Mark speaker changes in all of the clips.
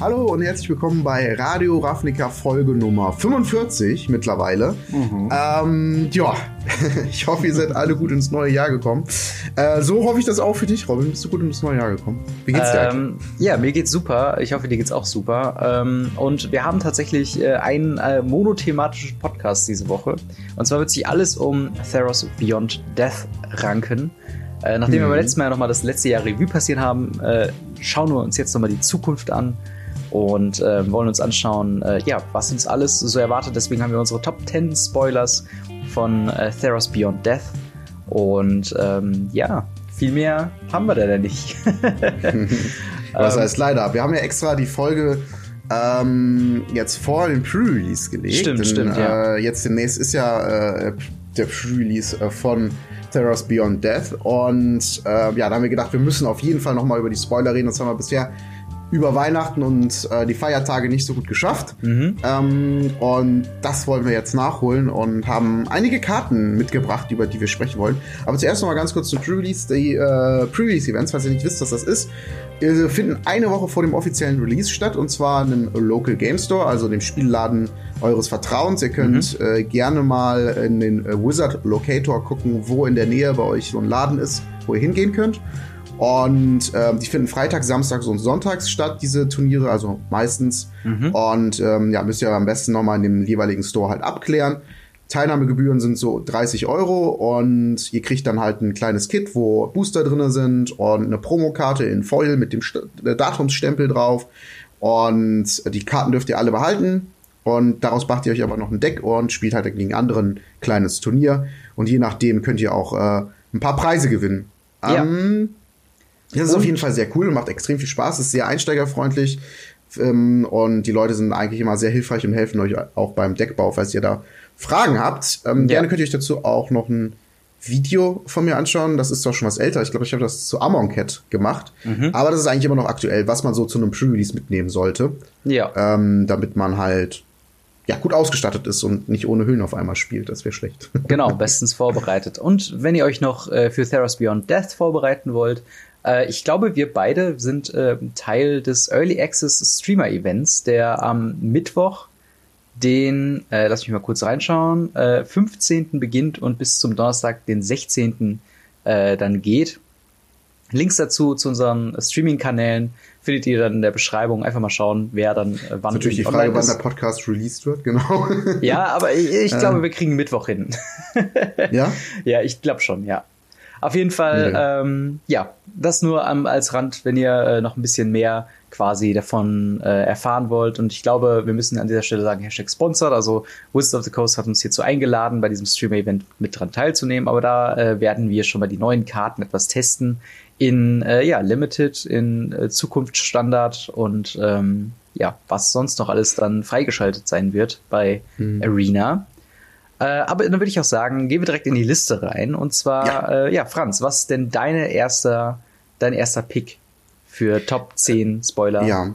Speaker 1: Hallo und herzlich willkommen bei Radio Ravnica Folge Nummer 45 mittlerweile. Mhm. Ähm, ja, ich hoffe, ihr seid alle gut ins neue Jahr gekommen. Äh, so hoffe ich das auch für dich, Robin. Bist du gut ins neue Jahr gekommen?
Speaker 2: Wie geht's dir? Ähm, ja, mir geht's super. Ich hoffe, dir geht's auch super. Ähm, und wir haben tatsächlich äh, einen äh, monothematischen Podcast diese Woche. Und zwar wird sich alles um Theros Beyond Death ranken. Äh, nachdem hm. wir beim mhm. letzten Mal nochmal das letzte Jahr Revue passieren haben, äh, schauen wir uns jetzt nochmal die Zukunft an und äh, wollen uns anschauen, äh, ja, was uns alles so erwartet. Deswegen haben wir unsere Top 10 Spoilers von äh, Theros Beyond Death. Und ähm, ja, viel mehr haben wir da denn nicht.
Speaker 1: was heißt leider? Wir haben ja extra die Folge ähm, jetzt vor dem Pre-Release gelegt.
Speaker 2: Stimmt, denn, stimmt, ja.
Speaker 1: Äh, jetzt demnächst ist ja äh, der Pre-Release äh, von Theros Beyond Death. Und äh, ja, da haben wir gedacht, wir müssen auf jeden Fall nochmal über die Spoiler reden. Das haben wir bisher über Weihnachten und äh, die Feiertage nicht so gut geschafft. Mhm. Ähm, und das wollen wir jetzt nachholen und haben einige Karten mitgebracht, über die wir sprechen wollen. Aber zuerst noch mal ganz kurz zu Pre-Release. Die äh, Pre-Release-Events, falls ihr nicht wisst, was das ist, äh, finden eine Woche vor dem offiziellen Release statt und zwar in einem Local Game Store, also dem Spielladen eures Vertrauens. Ihr könnt mhm. äh, gerne mal in den äh, Wizard Locator gucken, wo in der Nähe bei euch so ein Laden ist, wo ihr hingehen könnt. Und ähm, die finden freitags, samstags und sonntags statt, diese Turniere, also meistens. Mhm. Und ähm, ja, müsst ihr am besten nochmal in dem jeweiligen Store halt abklären. Teilnahmegebühren sind so 30 Euro und ihr kriegt dann halt ein kleines Kit, wo Booster drin sind und eine Promokarte in Foil mit dem St äh, Datumsstempel drauf. Und die Karten dürft ihr alle behalten. Und daraus macht ihr euch aber noch ein Deck und spielt halt gegen anderen kleines Turnier. Und je nachdem könnt ihr auch äh, ein paar Preise gewinnen. Ja. Ähm, das ist und? auf jeden Fall sehr cool und macht extrem viel Spaß, ist sehr einsteigerfreundlich ähm, und die Leute sind eigentlich immer sehr hilfreich und helfen euch auch beim Deckbau, falls ihr da Fragen habt. Ähm, ja. Gerne könnt ihr euch dazu auch noch ein Video von mir anschauen. Das ist doch schon was älter. Ich glaube, ich habe das zu Amon Cat gemacht. Mhm. Aber das ist eigentlich immer noch aktuell, was man so zu einem Pre-Release mitnehmen sollte.
Speaker 2: Ja.
Speaker 1: Ähm, damit man halt ja, gut ausgestattet ist und nicht ohne Hüllen auf einmal spielt. Das wäre schlecht.
Speaker 2: Genau, bestens vorbereitet. Und wenn ihr euch noch äh, für Theros Beyond Death vorbereiten wollt, ich glaube, wir beide sind äh, Teil des Early Access Streamer Events, der am Mittwoch den, äh, lass mich mal kurz reinschauen, äh, 15. beginnt und bis zum Donnerstag, den 16. Äh, dann geht. Links dazu zu unseren Streaming-Kanälen findet ihr dann in der Beschreibung. Einfach mal schauen, wer dann äh,
Speaker 1: wann. Natürlich die Frage, wann der Podcast released wird, genau.
Speaker 2: Ja, aber ich, ich glaube, ähm. wir kriegen Mittwoch hin.
Speaker 1: ja?
Speaker 2: Ja, ich glaube schon, ja. Auf jeden Fall, ja, ähm, ja das nur ähm, als Rand, wenn ihr äh, noch ein bisschen mehr quasi davon äh, erfahren wollt. Und ich glaube, wir müssen an dieser Stelle sagen, Hashtag Sponsored. Also Wizards of the Coast hat uns hierzu eingeladen, bei diesem Streamer-Event mit dran teilzunehmen. Aber da äh, werden wir schon mal die neuen Karten etwas testen in äh, ja, Limited, in äh, Zukunftsstandard und ähm, ja, was sonst noch alles dann freigeschaltet sein wird bei mhm. Arena. Äh, aber dann würde ich auch sagen, gehen wir direkt in die Liste rein. Und zwar, ja, äh, ja Franz, was ist denn deine erster, dein erster Pick für Top 10 Spoiler?
Speaker 1: Ja.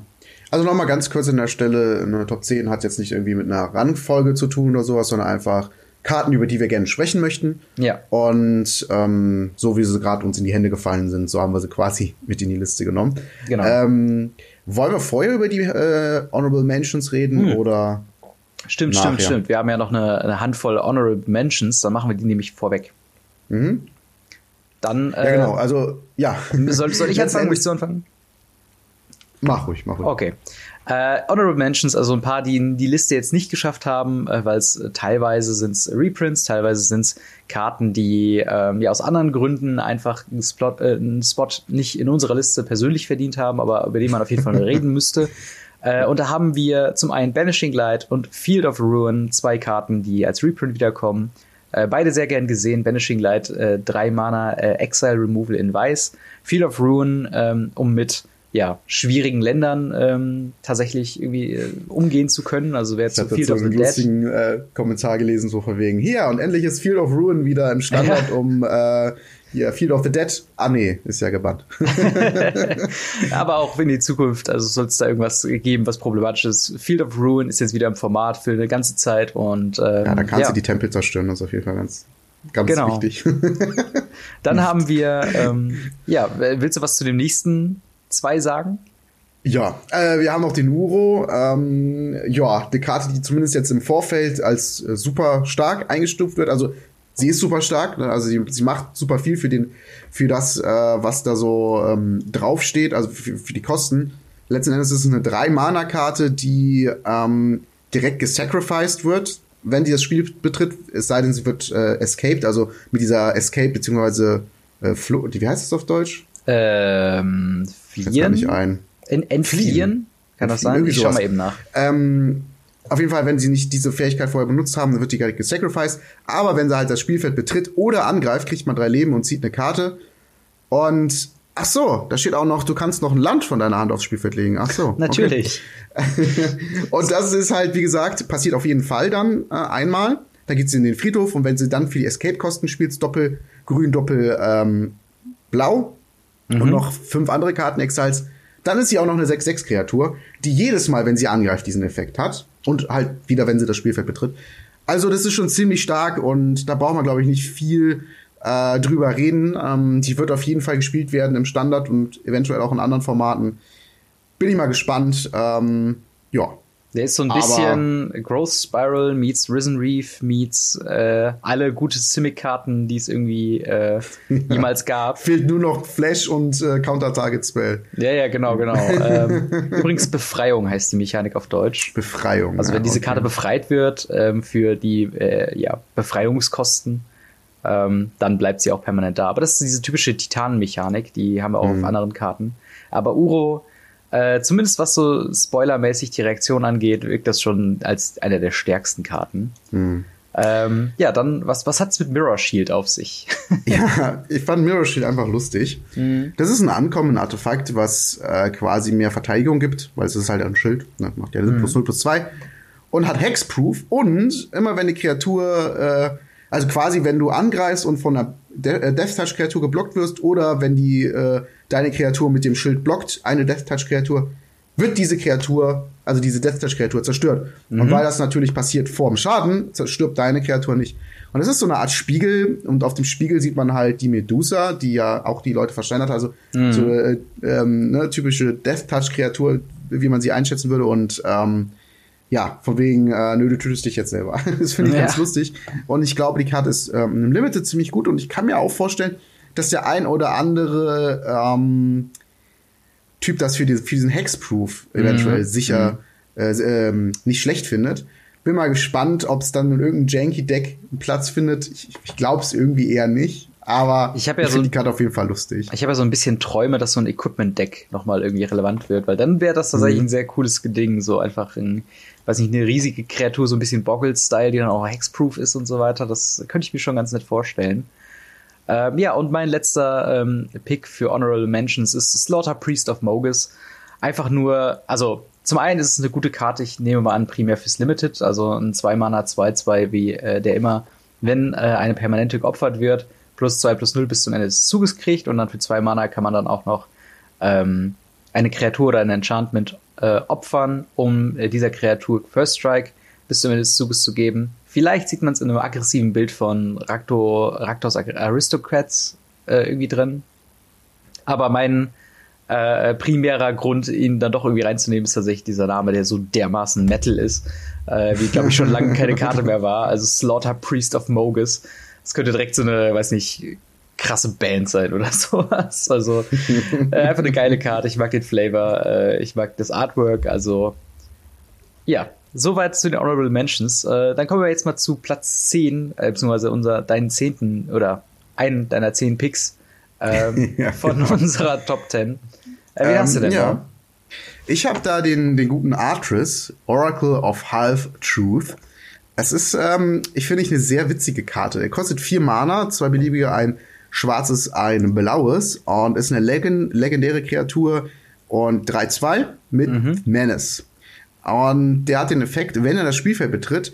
Speaker 1: Also nochmal ganz kurz an der Stelle, eine Top 10 hat jetzt nicht irgendwie mit einer Rangfolge zu tun oder sowas, sondern einfach Karten, über die wir gerne sprechen möchten.
Speaker 2: Ja.
Speaker 1: Und ähm, so wie sie gerade uns in die Hände gefallen sind, so haben wir sie quasi mit in die Liste genommen.
Speaker 2: Genau.
Speaker 1: Ähm, wollen wir vorher über die äh, Honorable Mentions reden hm. oder?
Speaker 2: Stimmt, nachher. stimmt, stimmt. Wir haben ja noch eine, eine, Handvoll Honorable Mentions, dann machen wir die nämlich vorweg.
Speaker 1: Mhm.
Speaker 2: Dann.
Speaker 1: Äh, ja, genau, also, ja.
Speaker 2: Soll, soll ich anfangen? Möchtest du anfangen?
Speaker 1: Mach ruhig, mach ruhig.
Speaker 2: Okay. Äh, Honorable Mentions, also ein paar, die die Liste jetzt nicht geschafft haben, äh, weil es äh, teilweise sind es Reprints, teilweise sind es Karten, die ähm, ja aus anderen Gründen einfach einen Spot, äh, einen Spot nicht in unserer Liste persönlich verdient haben, aber über die man auf jeden Fall reden müsste. Äh, und da haben wir zum einen Banishing Light und Field of Ruin, zwei Karten, die als Reprint wiederkommen. Äh, beide sehr gern gesehen. Banishing Light, äh, drei Mana, äh, Exile Removal in Weiß. Field of Ruin, ähm, um mit ja, schwierigen Ländern ähm, tatsächlich irgendwie äh, umgehen zu können. Also wer zu Field
Speaker 1: of the Dead. Ich habe einen lustigen äh, Kommentar gelesen, so von wegen, hier, und endlich ist Field of Ruin wieder im Standard, ja. um äh, hier, Field of the Dead. Ah, nee, ist ja gebannt.
Speaker 2: Aber auch in die Zukunft, also soll es da irgendwas geben, was problematisch ist. Field of Ruin ist jetzt wieder im Format für eine ganze Zeit und. Ähm,
Speaker 1: ja, dann kannst ja. du die Tempel zerstören, das ist auf jeden Fall ganz, ganz genau. wichtig.
Speaker 2: dann haben wir, ähm, ja, willst du was zu dem nächsten zwei sagen?
Speaker 1: Ja, äh, wir haben noch den Uro. Ähm, ja, die Karte, die zumindest jetzt im Vorfeld als äh, super stark eingestuft wird. Also sie ist super stark, ne? also sie, sie macht super viel für den, für das, äh, was da so ähm, draufsteht, also für, für die Kosten. Letzten Endes ist es eine drei Mana Karte, die ähm, direkt gesacrificed wird, wenn die das Spiel betritt. Es sei denn, sie wird äh, escaped, also mit dieser Escape beziehungsweise äh, Flo wie heißt das auf Deutsch?
Speaker 2: Ähm,
Speaker 1: Fliehen? nicht ein.
Speaker 2: In, entfliehen? Kann das sein?
Speaker 1: Ich schau mal eben nach. Ähm, auf jeden Fall, wenn sie nicht diese Fähigkeit vorher benutzt haben, dann wird die gar nicht gesacrificed. Aber wenn sie halt das Spielfeld betritt oder angreift, kriegt man drei Leben und zieht eine Karte. Und ach so, da steht auch noch, du kannst noch ein Land von deiner Hand aufs Spielfeld legen. Ach so.
Speaker 2: Natürlich.
Speaker 1: Okay. und das ist halt, wie gesagt, passiert auf jeden Fall dann äh, einmal. Da geht sie in den Friedhof und wenn sie dann für die Escape-Kosten spielt, doppel grün, doppel ähm, blau mhm. und noch fünf andere Karten Exiles, dann ist sie auch noch eine 6-6-Kreatur, die jedes Mal, wenn sie angreift, diesen Effekt hat. Und halt wieder, wenn sie das Spielfeld betritt. Also, das ist schon ziemlich stark und da braucht man, glaube ich, nicht viel äh, drüber reden. Ähm, die wird auf jeden Fall gespielt werden im Standard und eventuell auch in anderen Formaten. Bin ich mal gespannt. Ähm, ja,
Speaker 2: der ist so ein bisschen Aber Growth Spiral meets Risen Reef meets äh, alle gute Simic-Karten, die es irgendwie äh, jemals gab.
Speaker 1: Fehlt nur noch Flash und äh, Counter-Target-Spell.
Speaker 2: Ja, ja, genau, genau. ähm, übrigens Befreiung heißt die Mechanik auf Deutsch.
Speaker 1: Befreiung.
Speaker 2: Also wenn ja, diese okay. Karte befreit wird ähm, für die äh, ja, Befreiungskosten, ähm, dann bleibt sie auch permanent da. Aber das ist diese typische Titanen-Mechanik, die haben wir auch mhm. auf anderen Karten. Aber Uro äh, zumindest was so spoilermäßig die Reaktion angeht, wirkt das schon als eine der stärksten Karten. Mhm. Ähm, ja, dann, was, was hat's mit Mirror Shield auf sich?
Speaker 1: ja, ich fand Mirror Shield einfach lustig. Mhm. Das ist ein Ankommen-Artefakt, was äh, quasi mehr Verteidigung gibt, weil es ist halt ein Schild, ne? macht ja mhm. plus 0 plus 2 und hat Hexproof und immer wenn die Kreatur, äh, also quasi wenn du angreifst und von einer De äh, Death Touch Kreatur geblockt wirst oder wenn die äh, deine Kreatur mit dem Schild blockt, eine Death Touch Kreatur, wird diese Kreatur, also diese Death Touch Kreatur zerstört. Mhm. Und weil das natürlich passiert vor dem Schaden, zerstirbt deine Kreatur nicht. Und es ist so eine Art Spiegel und auf dem Spiegel sieht man halt die Medusa, die ja auch die Leute versteinert, also mhm. so äh, ähm, ne, typische Death Touch Kreatur, wie man sie einschätzen würde und ähm, ja, von wegen, äh, nö, du tötest dich jetzt selber. das finde ich ja. ganz lustig. Und ich glaube, die Karte ist ähm, im Limited ziemlich gut und ich kann mir auch vorstellen, dass der ein oder andere ähm, Typ das für, die, für diesen Hexproof eventuell mhm. sicher mhm. Äh, ähm, nicht schlecht findet. Bin mal gespannt, ob es dann in irgendeinem Janky-Deck Platz findet. Ich, ich glaube es irgendwie eher nicht. Aber
Speaker 2: ich, ja ich so,
Speaker 1: die Karte auf jeden Fall lustig.
Speaker 2: Ich habe ja so ein bisschen Träume, dass so ein Equipment-Deck nochmal irgendwie relevant wird, weil dann wäre das tatsächlich mhm. ein sehr cooles Ding, so einfach in, weiß nicht, eine riesige Kreatur, so ein bisschen Boggle-Style, die dann auch hexproof ist und so weiter. Das könnte ich mir schon ganz nett vorstellen. Ähm, ja, und mein letzter ähm, Pick für Honorable Mentions ist Slaughter Priest of Mogus. Einfach nur, also zum einen ist es eine gute Karte, ich nehme mal an, primär fürs Limited, also ein 2-Mana 2-2, wie äh, der immer, wenn äh, eine Permanente geopfert wird, plus 2 plus 0 bis zum Ende des Zuges kriegt und dann für 2 Mana kann man dann auch noch ähm, eine Kreatur oder ein Enchantment äh, opfern, um äh, dieser Kreatur First Strike bis zum Ende des Zuges zu geben. Vielleicht sieht man es in einem aggressiven Bild von Raktor, Raktors Aristocrats äh, irgendwie drin. Aber mein äh, primärer Grund, ihn dann doch irgendwie reinzunehmen, ist tatsächlich dieser Name, der so dermaßen Metal ist, äh, wie glaube ich schon lange keine Karte mehr war. Also Slaughter Priest of Mogus. Das könnte direkt so eine, weiß nicht, krasse Band sein oder sowas. Also äh, einfach eine geile Karte. Ich mag den Flavor, äh, ich mag das Artwork. Also ja, Soweit zu den Honorable Mentions. Äh, dann kommen wir jetzt mal zu Platz 10, äh, beziehungsweise unser, deinen zehnten oder einen deiner zehn Picks ähm, ja, von genau. unserer Top 10. Äh, wie ähm, hast du denn ja. da?
Speaker 1: Ich habe da den, den guten Artris, Oracle of Half Truth. Es ist, ähm, ich finde ich, eine sehr witzige Karte. Er kostet vier Mana, zwei beliebige, ein schwarzes, ein blaues und ist eine Legend legendäre Kreatur und 3-2 mit mhm. Menace. Und der hat den Effekt, wenn er das Spielfeld betritt,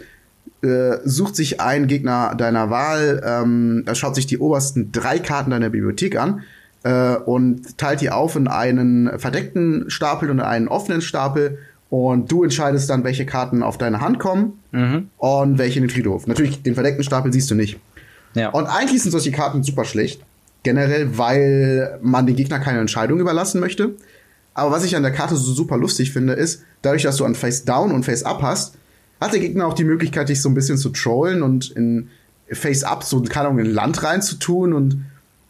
Speaker 1: äh, sucht sich ein Gegner deiner Wahl, ähm, er schaut sich die obersten drei Karten deiner Bibliothek an äh, und teilt die auf in einen verdeckten Stapel und einen offenen Stapel und du entscheidest dann, welche Karten auf deine Hand kommen mhm. und welche in den Friedhof. Natürlich, den verdeckten Stapel siehst du nicht. Ja. Und eigentlich sind solche Karten super schlecht. Generell, weil man den Gegner keine Entscheidung überlassen möchte. Aber was ich an der Karte so super lustig finde, ist, dadurch, dass du an Face Down und Face Up hast, hat der Gegner auch die Möglichkeit, dich so ein bisschen zu trollen und in Face Up so, keine Ahnung, in Land reinzutun und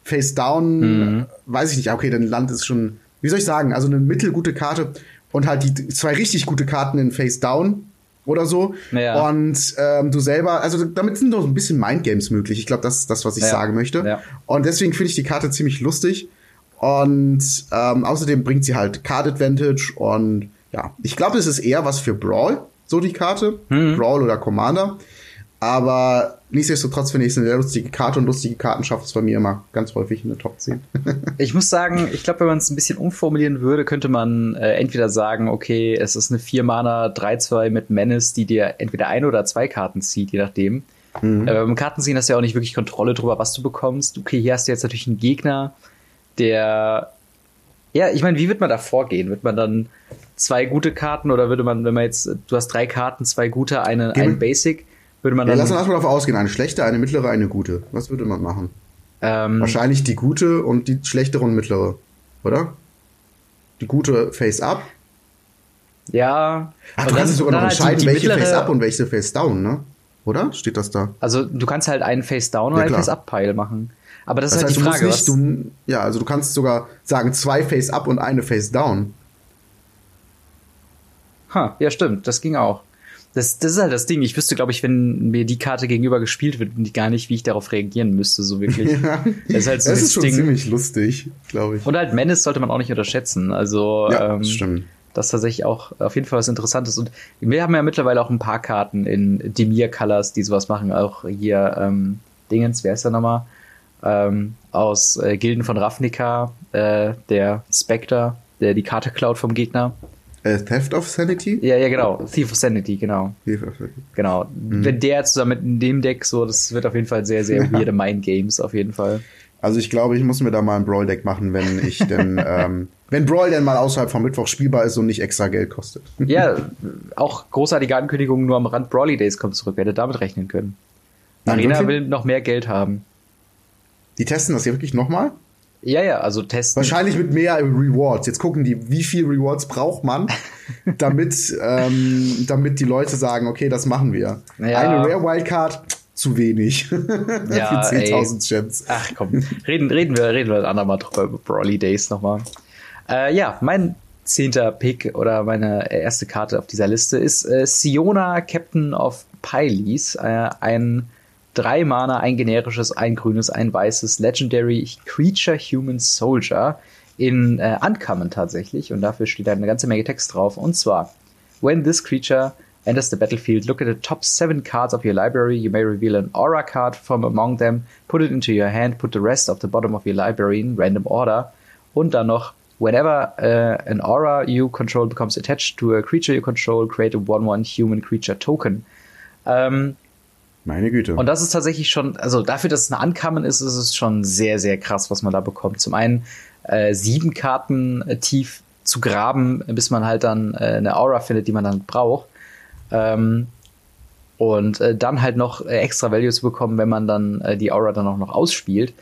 Speaker 1: Face Down, mhm. weiß ich nicht, okay, denn Land ist schon, wie soll ich sagen, also eine mittelgute Karte und halt die zwei richtig gute Karten in Face Down oder so. Ja. Und ähm, du selber, also damit sind doch ein bisschen Mindgames möglich. Ich glaube, das ist das, was ich ja. sagen möchte. Ja. Und deswegen finde ich die Karte ziemlich lustig. Und ähm, außerdem bringt sie halt Card Advantage und ja, ich glaube, es ist eher was für Brawl, so die Karte. Mhm. Brawl oder Commander. Aber nichtsdestotrotz finde ich es eine sehr lustige Karte und lustige Karten schafft es bei mir immer ganz häufig in der Top 10.
Speaker 2: ich muss sagen, ich glaube, wenn man es ein bisschen umformulieren würde, könnte man äh, entweder sagen, okay, es ist eine 4-Mana 3-2 mit Menace, die dir entweder ein oder zwei Karten zieht, je nachdem. Mhm. Äh, beim Kartenziehen hast du ja auch nicht wirklich Kontrolle darüber, was du bekommst. Okay, hier hast du jetzt natürlich einen Gegner, der. Ja, ich meine, wie wird man da vorgehen? Wird man dann zwei gute Karten oder würde man, wenn man jetzt, du hast drei Karten, zwei gute, eine, ein Basic, würde man
Speaker 1: dann. Ja, lass uns erstmal davon ausgehen, eine schlechte, eine mittlere, eine gute. Was würde man machen? Ähm, Wahrscheinlich die gute und die schlechtere und mittlere, oder? Die gute Face Up.
Speaker 2: Ja.
Speaker 1: Ach, du kannst sogar noch halt entscheiden, welche mittlere, Face Up und welche Face Down, ne? Oder? Steht das da?
Speaker 2: Also du kannst halt einen Face Down ja, oder einen Face Up Pile machen. Aber das, das ist halt heißt, die Frage.
Speaker 1: Du nicht, du, ja, also du kannst sogar sagen zwei Face Up und eine Face Down.
Speaker 2: Ha, ja stimmt, das ging auch. Das, das ist halt das Ding. Ich wüsste, glaube ich, wenn mir die Karte gegenüber gespielt wird, gar nicht, wie ich darauf reagieren müsste, so wirklich.
Speaker 1: ja. Das ist halt so das ist schon Ding. ziemlich lustig, glaube ich.
Speaker 2: Und halt Menace sollte man auch nicht unterschätzen. Also,
Speaker 1: ja, ähm, stimmt.
Speaker 2: Das ist tatsächlich auch auf jeden Fall was Interessantes. Und wir haben ja mittlerweile auch ein paar Karten in Demir Colors, die sowas machen. Auch hier, ähm, Dingens, wer ist der nochmal? Ähm, aus äh, Gilden von Ravnica, äh, der Spectre, der die Karte klaut vom Gegner.
Speaker 1: Äh, Theft of Sanity?
Speaker 2: Ja, ja, genau. Thief of Sanity, genau. Thief of Sanity. Genau. Mhm. Wenn der zusammen mit dem Deck so, das wird auf jeden Fall sehr, sehr ja. weirde Mind Games, auf jeden Fall.
Speaker 1: Also ich glaube, ich muss mir da mal ein Brawl-Deck machen, wenn ich denn, ähm, wenn Brawl denn mal außerhalb vom Mittwoch spielbar ist und nicht extra Geld kostet.
Speaker 2: ja, auch großartige Ankündigungen nur am Rand Brawly Days kommt zurück. Wer hätte damit rechnen können? Arena will noch mehr Geld haben.
Speaker 1: Die testen das hier wirklich nochmal?
Speaker 2: Ja, ja, also testen.
Speaker 1: Wahrscheinlich mit mehr Rewards. Jetzt gucken die, wie viel Rewards braucht man, damit, ähm, damit die Leute sagen, okay, das machen wir. Ja. Eine Rare Wildcard, zu wenig.
Speaker 2: ja, Für 10.000 Gems. Ach komm, reden, reden wir, reden wir ein andermal drüber über Brawly Days nochmal. Äh, ja, mein zehnter Pick oder meine erste Karte auf dieser Liste ist äh, Siona Captain of Pyles, äh, ein drei Mana, ein generisches, ein grünes, ein weißes Legendary Creature Human Soldier in äh, Uncommon tatsächlich. Und dafür steht da eine ganze Menge Text drauf. Und zwar, when this creature enters the battlefield, look at the top seven cards of your library. You may reveal an aura card from among them, put it into your hand, put the rest of the bottom of your library in random order. Und dann noch, whenever uh, an aura you control becomes attached to a creature you control, create a 1-1 human creature token. Ähm,
Speaker 1: meine Güte.
Speaker 2: Und das ist tatsächlich schon, also dafür, dass es eine Ankamen ist, ist es schon sehr, sehr krass, was man da bekommt. Zum einen äh, sieben Karten äh, tief zu graben, bis man halt dann äh, eine Aura findet, die man dann braucht. Ähm, und äh, dann halt noch äh, extra Value zu bekommen, wenn man dann äh, die Aura dann auch noch ausspielt.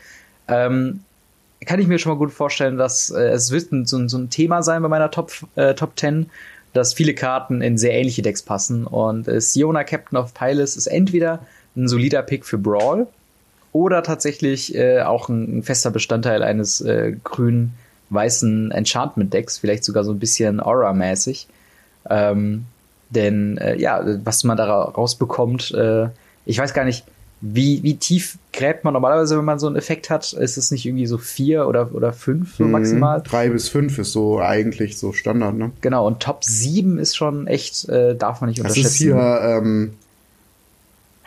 Speaker 2: Ähm, kann ich mir schon mal gut vorstellen, dass es wird ein, so, so, ein Thema sein bei meiner Top, Top 10, dass viele Karten in sehr ähnliche Decks passen. Und äh, Siona Captain of Pylus ist entweder ein solider Pick für Brawl oder tatsächlich äh, auch ein, ein, fester Bestandteil eines äh, grün-weißen Enchantment-Decks, vielleicht sogar so ein bisschen Aura-mäßig. Ähm, denn äh, ja, was man da rausbekommt, äh, ich weiß gar nicht, wie, wie tief gräbt man normalerweise, wenn man so einen Effekt hat? Ist es nicht irgendwie so vier oder, oder fünf so mhm. maximal?
Speaker 1: Drei bis fünf ist so eigentlich so Standard, ne?
Speaker 2: Genau, und Top 7 ist schon echt, äh, darf man nicht unterschätzen. Das ist
Speaker 1: hier, ähm,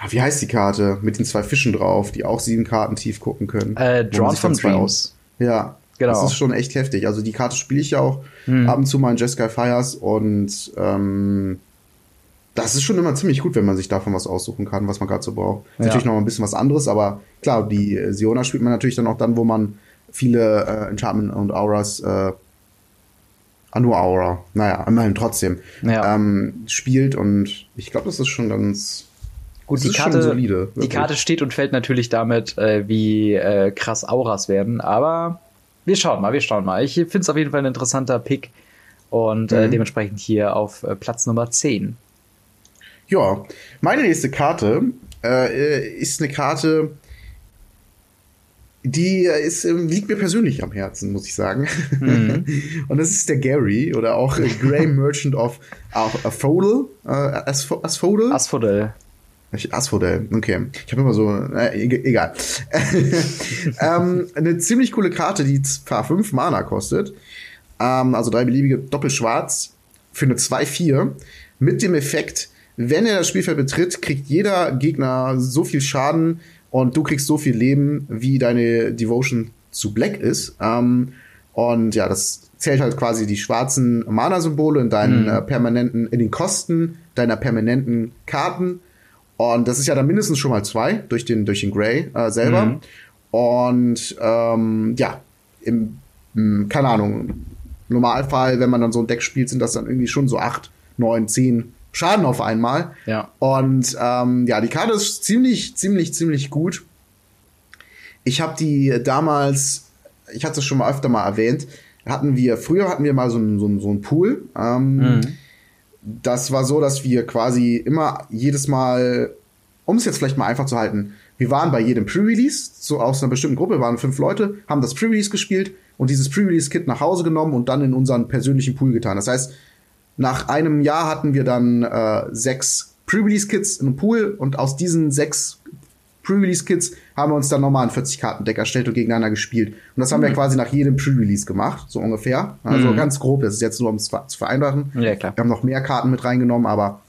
Speaker 1: wie heißt die Karte? Mit den zwei Fischen drauf, die auch sieben Karten tief gucken können.
Speaker 2: Äh, Drawn from Dreams.
Speaker 1: Ja, genau. Das ist schon echt heftig. Also die Karte spiele ich ja auch hm. ab und zu mal in Jessica Fires und ähm, das ist schon immer ziemlich gut, wenn man sich davon was aussuchen kann, was man gerade so braucht. Ja. Natürlich noch ein bisschen was anderes, aber klar, die äh, Siona spielt man natürlich dann auch dann, wo man viele äh, Enchantment und Auras, äh, ah, nur Aura, naja, immerhin trotzdem, ja. ähm, spielt und ich glaube, das ist schon ganz
Speaker 2: Gut, die Karte, solide, die Karte steht und fällt natürlich damit, äh, wie äh, krass Auras werden, aber wir schauen mal, wir schauen mal. Ich finde es auf jeden Fall ein interessanter Pick Und äh, mhm. äh, dementsprechend hier auf äh, Platz Nummer 10.
Speaker 1: Ja, meine nächste Karte äh, ist eine Karte, die ist, ähm, liegt mir persönlich am Herzen, muss ich sagen. Mhm. Und das ist der Gary oder auch Grey Merchant of Asphodel. Äh, Asphodel?
Speaker 2: Asphodel.
Speaker 1: Asphodel, okay. Ich habe immer so, äh, egal. ähm, eine ziemlich coole Karte, die zwar 5 Mana kostet, ähm, also drei beliebige Doppelschwarz für eine 2-4, mit dem Effekt, wenn er das Spielfeld betritt, kriegt jeder Gegner so viel Schaden und du kriegst so viel Leben, wie deine Devotion zu Black ist. Ähm, und ja, das zählt halt quasi die schwarzen Mana-Symbole in deinen mhm. äh, permanenten, in den Kosten deiner permanenten Karten. Und das ist ja dann mindestens schon mal zwei durch den, durch den Grey äh, selber. Mhm. Und ähm, ja, im, im, keine Ahnung, Normalfall, wenn man dann so ein Deck spielt, sind das dann irgendwie schon so acht, neun, zehn Schaden auf einmal.
Speaker 2: Ja.
Speaker 1: Und ähm, ja, die Karte ist ziemlich, ziemlich, ziemlich gut. Ich habe die damals, ich hatte es schon mal öfter mal erwähnt, hatten wir, früher hatten wir mal so einen so so ein Pool. Ähm, mhm. Das war so, dass wir quasi immer jedes Mal, um es jetzt vielleicht mal einfach zu halten, wir waren bei jedem Pre-Release, so aus einer bestimmten Gruppe, waren fünf Leute, haben das Pre-Release gespielt und dieses Pre-Release-Kit nach Hause genommen und dann in unseren persönlichen Pool getan. Das heißt, nach einem Jahr hatten wir dann äh, sechs Pre-Release-Kits im Pool und aus diesen sechs Pre-Release-Kits haben wir uns dann nochmal ein 40-Karten-Deck erstellt und gegeneinander gespielt. Und das haben mhm. wir quasi nach jedem Pre-Release gemacht, so ungefähr. Also mhm. ganz grob, das ist jetzt nur, um es zu vereinfachen.
Speaker 2: Ja, klar.
Speaker 1: Wir haben noch mehr Karten mit reingenommen, aber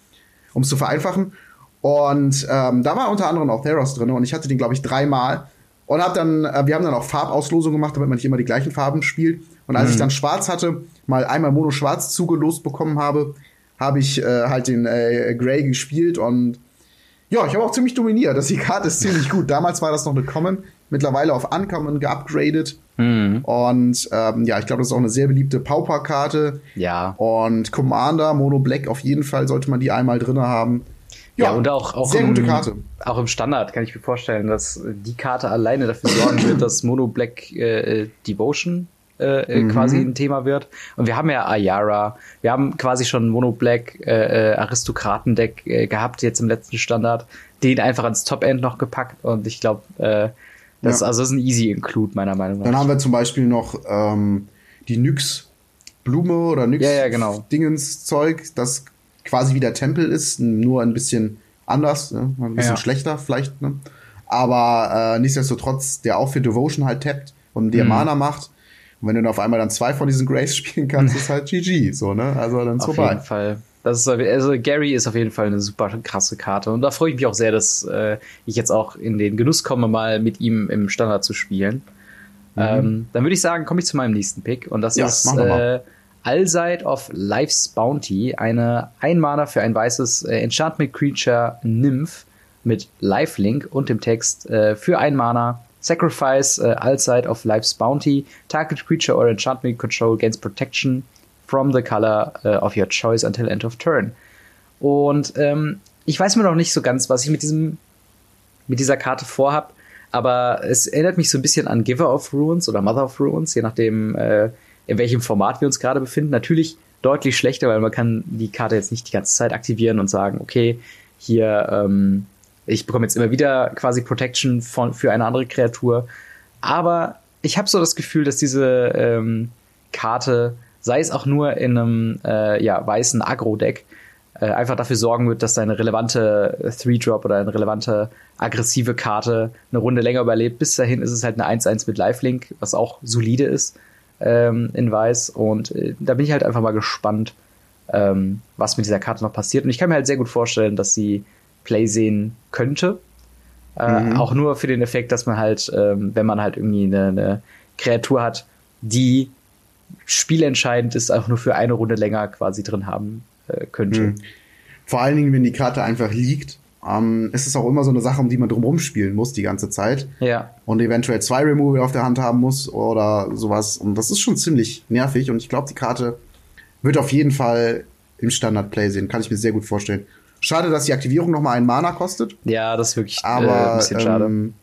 Speaker 1: um es zu vereinfachen. Und ähm, da war unter anderem auch Theros drin und ich hatte den, glaube ich, dreimal. Und hab dann, äh, wir haben dann auch Farbauslosung gemacht, damit man nicht immer die gleichen Farben spielt. Und als mhm. ich dann schwarz hatte, mal einmal Mono Schwarz zugelost bekommen habe, habe ich äh, halt den äh, Grey gespielt und ja, ich habe auch ziemlich dominiert. Das die Karte ist ziemlich gut. Damals war das noch eine Common, mittlerweile auf Uncommon geupgradet. Mhm. Und ähm, ja, ich glaube, das ist auch eine sehr beliebte Pauper-Karte.
Speaker 2: Ja.
Speaker 1: Und Commander, Mono Black, auf jeden Fall sollte man die einmal drin haben.
Speaker 2: Ja, ja, und auch, auch
Speaker 1: sehr im, gute Karte.
Speaker 2: Auch im Standard kann ich mir vorstellen, dass die Karte alleine dafür sorgen wird, dass Mono Black äh, Devotion äh, mhm. quasi ein Thema wird. Und wir haben ja Ayara, wir haben quasi schon Mono Black äh, äh, Aristokratendeck äh, gehabt jetzt im letzten Standard, den einfach ans Top End noch gepackt und ich glaube, äh, das, ja. also das ist ein easy Include meiner Meinung nach.
Speaker 1: Dann haben wir zum Beispiel noch ähm, die Nyx Blume oder Nyx
Speaker 2: ja, ja, genau.
Speaker 1: Dingens Zeug, das quasi wie der Tempel ist, nur ein bisschen anders, ne? ein bisschen ja. schlechter vielleicht. Ne? Aber äh, nichtsdestotrotz, der auch für Devotion halt tappt und dir mhm. Mana macht. Und wenn du dann auf einmal dann zwei von diesen Grace spielen kannst, ist halt GG, so, ne? Also dann ist
Speaker 2: auf
Speaker 1: vorbei.
Speaker 2: Auf jeden Fall. Das ist, also Gary ist auf jeden Fall eine super krasse Karte. Und da freue ich mich auch sehr, dass äh, ich jetzt auch in den Genuss komme, mal mit ihm im Standard zu spielen. Mhm. Ähm, dann würde ich sagen, komme ich zu meinem nächsten Pick. Und das ja, ist äh, Allside of Life's Bounty, eine Einmaler für ein weißes äh, Enchantment Creature Nymph mit Lifelink und dem Text äh, für ein Mana Sacrifice uh, Allside of Life's Bounty. Target creature or enchantment control gains protection from the color uh, of your choice until end of turn. Und ähm, ich weiß mir noch nicht so ganz, was ich mit diesem mit dieser Karte vorhab, aber es erinnert mich so ein bisschen an Giver of Ruins oder Mother of Ruins, je nachdem, äh, in welchem Format wir uns gerade befinden. Natürlich deutlich schlechter, weil man kann die Karte jetzt nicht die ganze Zeit aktivieren und sagen, okay, hier ähm, ich bekomme jetzt immer wieder quasi Protection von, für eine andere Kreatur. Aber ich habe so das Gefühl, dass diese ähm, Karte, sei es auch nur in einem äh, ja, weißen Agro-Deck, äh, einfach dafür sorgen wird, dass deine relevante 3-Drop oder eine relevante aggressive Karte eine Runde länger überlebt. Bis dahin ist es halt eine 1-1 mit Lifelink, was auch solide ist ähm, in Weiß. Und äh, da bin ich halt einfach mal gespannt, ähm, was mit dieser Karte noch passiert. Und ich kann mir halt sehr gut vorstellen, dass sie Play sehen könnte. Äh, mhm. Auch nur für den Effekt, dass man halt, ähm, wenn man halt irgendwie eine, eine Kreatur hat, die spielentscheidend ist, auch nur für eine Runde länger quasi drin haben äh, könnte. Mhm.
Speaker 1: Vor allen Dingen, wenn die Karte einfach liegt, ähm, ist es auch immer so eine Sache, um die man drumherum spielen muss die ganze Zeit.
Speaker 2: Ja.
Speaker 1: Und eventuell zwei Removal auf der Hand haben muss oder sowas. Und das ist schon ziemlich nervig. Und ich glaube, die Karte wird auf jeden Fall im Standard-Play sehen. Kann ich mir sehr gut vorstellen. Schade, dass die Aktivierung noch mal einen Mana kostet.
Speaker 2: Ja, das ist wirklich
Speaker 1: äh, Aber, äh, ein bisschen schade. Ähm,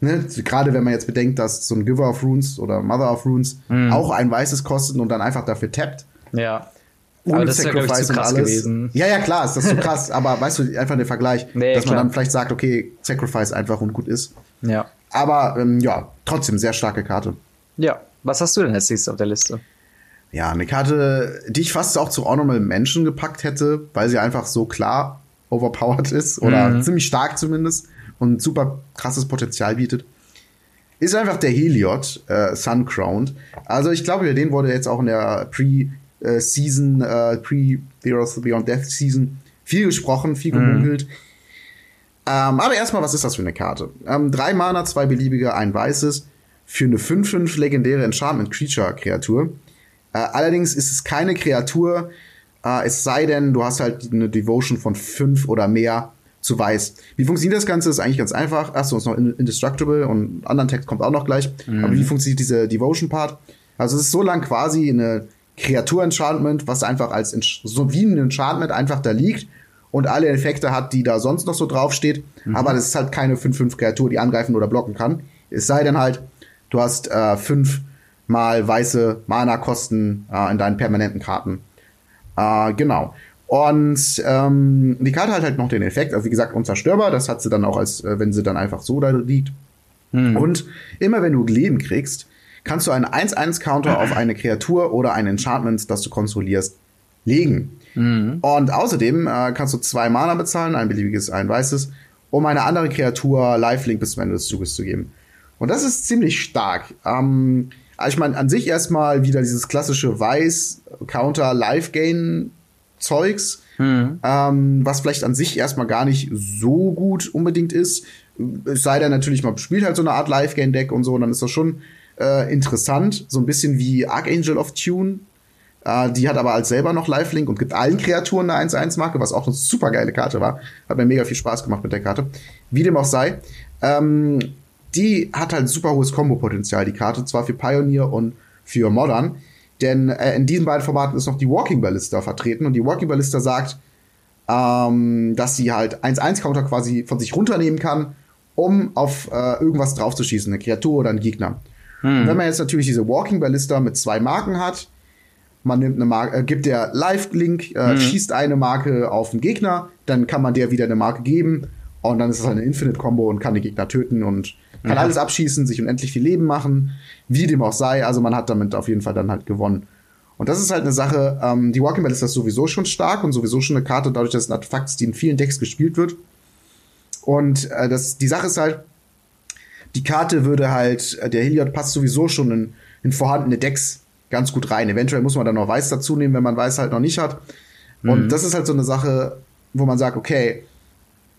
Speaker 1: ne, gerade wenn man jetzt bedenkt, dass so ein Giver of Runes oder Mother of Runes mhm. auch ein weißes kostet und dann einfach dafür tappt,
Speaker 2: Ja.
Speaker 1: Ohne
Speaker 2: aber das ist ja, ich,
Speaker 1: Sacrifice
Speaker 2: zu
Speaker 1: und
Speaker 2: krass
Speaker 1: alles.
Speaker 2: gewesen.
Speaker 1: Ja, ja, klar, ist das so krass, aber weißt du, einfach der Vergleich,
Speaker 2: Nee,
Speaker 1: dass man
Speaker 2: klar.
Speaker 1: dann vielleicht sagt, okay, Sacrifice einfach und gut ist.
Speaker 2: Ja.
Speaker 1: Aber ähm, ja, trotzdem sehr starke Karte.
Speaker 2: Ja. Was hast du denn als nächstes auf der Liste?
Speaker 1: Ja, eine Karte, die ich fast auch zu Honorable Mention gepackt hätte, weil sie einfach so klar overpowered ist oder
Speaker 2: Mhm.
Speaker 1: ziemlich stark zumindest und super krasses Potenzial bietet, ist einfach der Heliod äh, Suncrowned. Also ich glaube, über den wurde jetzt auch in der Pre-Season, äh, Pre-Heroes Beyond Death Season viel gesprochen, viel gemunkelt. Ähm, aber erstmal, was ist das für eine Karte? Ähm, drei Mana, zwei beliebige, ein weißes für eine 5-5 legendäre Enchantment Creature Kreatur. Äh, allerdings ist es keine Kreatur, äh, es sei denn, du hast halt eine Devotion von 5 oder mehr zu weiß. Wie funktioniert das Ganze? Ist eigentlich ganz einfach. Achso, ist noch Indestructible und anderen Text kommt auch noch gleich. Aber wie funktioniert dieser Devotion-Part? Also es ist so lang quasi eine Kreatur-Enchantment, was einfach als Ench- so wie ein Enchantment einfach da liegt und alle Effekte hat, die da sonst noch so draufsteht. Aber das ist halt keine 5-5-Kreatur, die angreifen oder blocken kann. Es sei denn halt, du hast äh, fünf mal weiße Mana-Kosten äh, in deinen permanenten Karten. Äh, genau. Und ähm, die Karte hat halt noch den Effekt, also wie gesagt, unzerstörbar, das hat sie dann auch als, äh, wenn sie dann einfach so da liegt. Und immer wenn du Leben kriegst, kannst du einen 1-1-Counter auf eine Kreatur oder ein Enchantment, das du kontrollierst, legen. Und außerdem äh, kannst du zwei Mana bezahlen, ein beliebiges, ein weißes, um eine andere Kreatur Lifelink bis zum Ende des Zuges zu geben. Und das ist ziemlich stark. Ähm, also ich meine, an sich erstmal wieder dieses klassische Weiß-Counter-Life-Gain-Zeugs, ähm, was vielleicht an sich erstmal gar nicht so gut unbedingt ist. Es sei denn natürlich, man spielt halt so eine Art Life-Gain-Deck und so, und dann ist das schon äh, interessant. So ein bisschen wie Archangel of Tune. Äh, die hat aber als selber noch Lifelink und gibt allen Kreaturen eine 1-1-Marke, was auch eine super geile Karte war. Hat mir mega viel Spaß gemacht mit der Karte. Wie dem auch sei. Ähm, die hat halt super hohes Kombo-Potenzial, die Karte, zwar für Pioneer und für Modern. Denn äh, in diesen beiden Formaten ist noch die Walking Ballista vertreten und die Walking Ballista sagt, ähm, dass sie halt 1-1-Counter quasi von sich runternehmen kann, um auf äh, irgendwas draufzuschießen, eine Kreatur oder einen Gegner. Und wenn man jetzt natürlich diese Walking Ballista mit zwei Marken hat, man nimmt eine Marke, äh, gibt der Live-Link, äh, schießt eine Marke auf den Gegner, dann kann man der wieder eine Marke geben und dann ist es halt eine Infinite-Combo und kann den Gegner töten und kann alles abschießen, sich unendlich viel Leben machen, wie dem auch sei. Also man hat damit auf jeden Fall dann halt gewonnen. Und das ist halt eine Sache, ähm, die Walking Ballista ist sowieso schon stark und sowieso schon eine Karte, dadurch, dass es ein Artefakt ist, die in vielen Decks gespielt wird. Und äh, das, die Sache ist halt, die Karte würde halt, äh, der Heliod passt sowieso schon in, in vorhandene Decks ganz gut rein. Eventuell muss man dann noch Weiß dazu nehmen, wenn man Weiß halt noch nicht hat. Und das ist halt so eine Sache, wo man sagt, okay,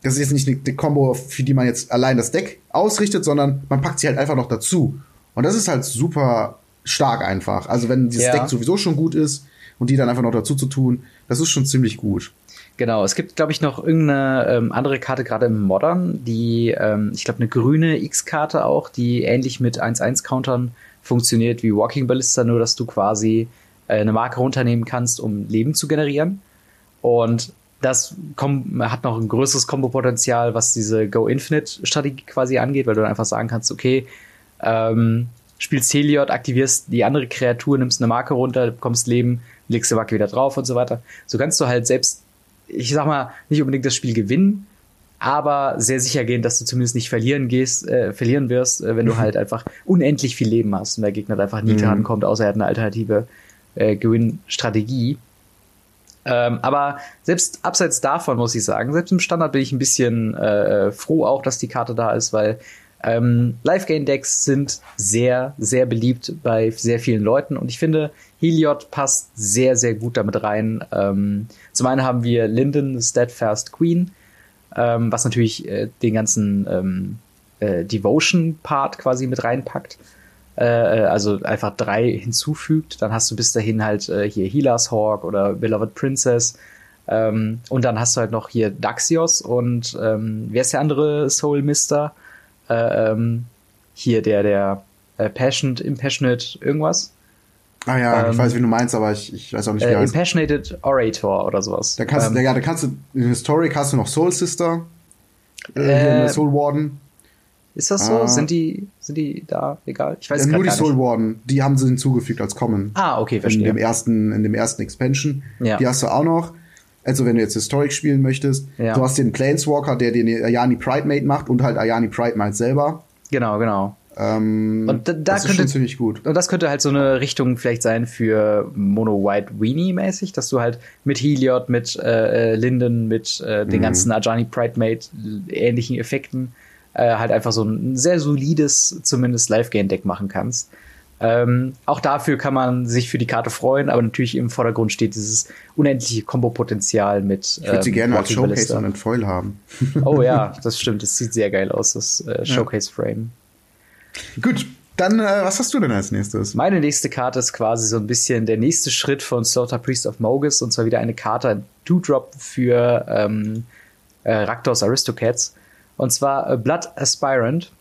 Speaker 1: das ist jetzt nicht eine, eine Combo, für die man jetzt allein das Deck ausrichtet, sondern man packt sie halt einfach noch dazu. Und das ist halt super stark einfach. Also wenn dieses
Speaker 2: Ja.
Speaker 1: Deck sowieso schon gut ist und die dann einfach noch dazu zu tun, das ist schon ziemlich gut.
Speaker 2: Genau, es gibt, glaube ich, noch irgendeine ähm, andere Karte, gerade im Modern, die, ähm, ich glaube, eine grüne X-Karte auch, die ähnlich mit 1-1-Countern funktioniert wie Walking Ballista, nur dass du quasi äh, eine Marke runternehmen kannst, um Leben zu generieren. Und das hat noch ein größeres Kombo-Potenzial, was diese Go-Infinite-Strategie quasi angeht, weil du dann einfach sagen kannst, okay, ähm, spielst Heliod, aktivierst die andere Kreatur, nimmst eine Marke runter, bekommst Leben, legst die Marke wieder drauf und so weiter. So kannst du halt selbst, ich sag mal, nicht unbedingt das Spiel gewinnen, aber sehr sicher gehen, dass du zumindest nicht verlieren gehst, äh, verlieren wirst, äh, wenn du halt einfach unendlich viel Leben hast und der Gegner einfach nie dran kommt, außer er hat eine alternative äh, Gewinnstrategie. Ähm, aber selbst abseits davon muss ich sagen, selbst im Standard bin ich ein bisschen äh, froh auch, dass die Karte da ist, weil ähm, Live-Gain-Decks sind sehr, sehr beliebt bei sehr vielen Leuten und ich finde, Heliod passt sehr, sehr gut damit rein. Ähm, zum einen haben wir Linden, Steadfast Queen, ähm, was natürlich äh, den ganzen ähm, äh, Devotion-Part quasi mit reinpackt. Äh, also einfach drei hinzufügt. Dann hast du bis dahin halt äh, hier Healer's Hawk oder Beloved Princess. Ähm, und dann hast du halt noch hier Daxios und ähm, wer ist der andere Soul Mister? Äh, ähm, hier der, der äh, Passionate, Impassionate irgendwas.
Speaker 1: Ah ja, ich
Speaker 2: Ähm,
Speaker 1: weiß, wie du meinst, aber ich, ich weiß auch nicht, wie
Speaker 2: Äh,
Speaker 1: er heißt.
Speaker 2: Impassionated Orator oder sowas.
Speaker 1: Da kannst,
Speaker 2: Ähm,
Speaker 1: du, ja, da kannst du, in Historic hast du noch Soul Sister, äh,
Speaker 2: Äh,
Speaker 1: Soul Warden.
Speaker 2: Ist das so? Ah. Sind die sind die da egal?
Speaker 1: Ich weiß ja, nur die Soul Warden, die haben sie hinzugefügt als Common.
Speaker 2: Ah, okay, verstehe.
Speaker 1: In dem ersten in dem ersten Expansion. Ja. Die hast du auch noch. Also wenn du jetzt Historic spielen möchtest, ja. du hast den Planeswalker, der den Ayani Pride Mate macht und halt Ayani Pride Mate selber.
Speaker 2: Genau, genau.
Speaker 1: Ähm, und da, da das könnte, ist schon ziemlich gut.
Speaker 2: Und das könnte halt so eine Richtung vielleicht sein für Mono White Weenie mäßig, dass du halt mit Heliod, mit äh, äh Linden, mit äh, den mhm. ganzen Ajani Pride Mate ähnlichen Effekten äh, halt einfach so ein sehr solides, zumindest Live-Game-Deck machen kannst. Ähm, auch dafür kann man sich für die Karte freuen, aber natürlich im Vordergrund steht dieses unendliche Kombo-Potenzial mit.
Speaker 1: Ich würde sie ähm, gerne als Showcase und ein Foil haben.
Speaker 2: oh ja, das stimmt. Das sieht sehr geil aus, das äh, Showcase-Frame.
Speaker 1: Gut, dann, äh, was hast du denn als nächstes?
Speaker 2: Meine nächste Karte ist quasi so ein bisschen der nächste Schritt von Slaughter Priest of Mogus und zwar wieder eine Karte, ein Two-Drop für ähm, äh, Raktos Aristocats. Und zwar äh, Blood Aspirant.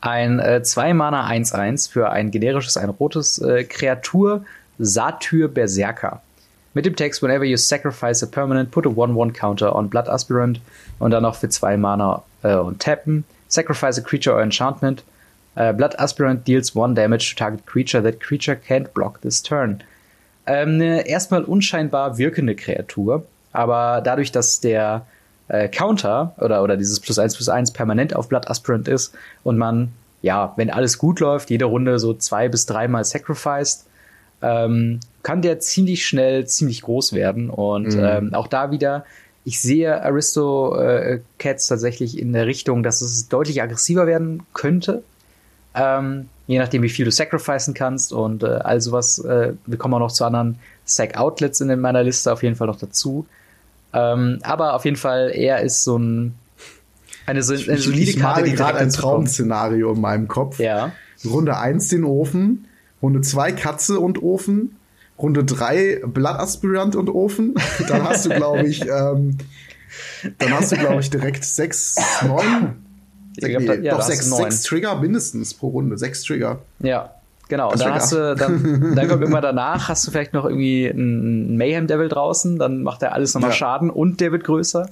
Speaker 2: Ein 2-Mana äh, 1-1 für ein generisches, ein rotes äh, Kreatur Satyr Berserker. Mit dem Text, whenever you sacrifice a permanent, put a 1-1 counter on Blood Aspirant und dann noch für 2 Mana äh, und tappen. Sacrifice a creature or enchantment. Uh, Blood Aspirant deals 1 damage to target creature. That creature can't block this turn. Ähm, eine erstmal unscheinbar wirkende Kreatur, aber dadurch, dass der äh, Counter oder, oder dieses plus eins plus eins permanent auf Blood Aspirant ist und man, ja, wenn alles gut läuft, jede Runde so zwei bis dreimal sacrificed, ähm, kann der ziemlich schnell ziemlich groß werden. Und mhm. ähm, auch da wieder, ich sehe Aristo äh, Cats tatsächlich in der Richtung, dass es deutlich aggressiver werden könnte. Ähm, je nachdem, wie viel du sacrificen kannst und äh, all sowas. Äh, wir kommen auch noch zu anderen Sack-Outlets in meiner Liste auf jeden Fall noch dazu. Ähm, aber auf jeden Fall, er ist so ein eine, so, eine solide
Speaker 1: ich, Karte, die gerade ein Traum-Szenario in meinem Kopf.
Speaker 2: Ja.
Speaker 1: Runde 1 den Ofen, Runde 2 Katze und Ofen, Runde 3 Blattaspirant und Ofen. Dann hast du, glaube ich, ähm, dann hast du, glaube ich, direkt 6, 9. Nee, ja, doch 6, 6 Trigger mindestens pro Runde. 6 Trigger.
Speaker 2: Ja. Genau, und dann hast du, dann, dann kommt immer danach, hast du vielleicht noch irgendwie einen Mayhem Devil draußen, dann macht er alles nochmal ja. Schaden und der wird größer.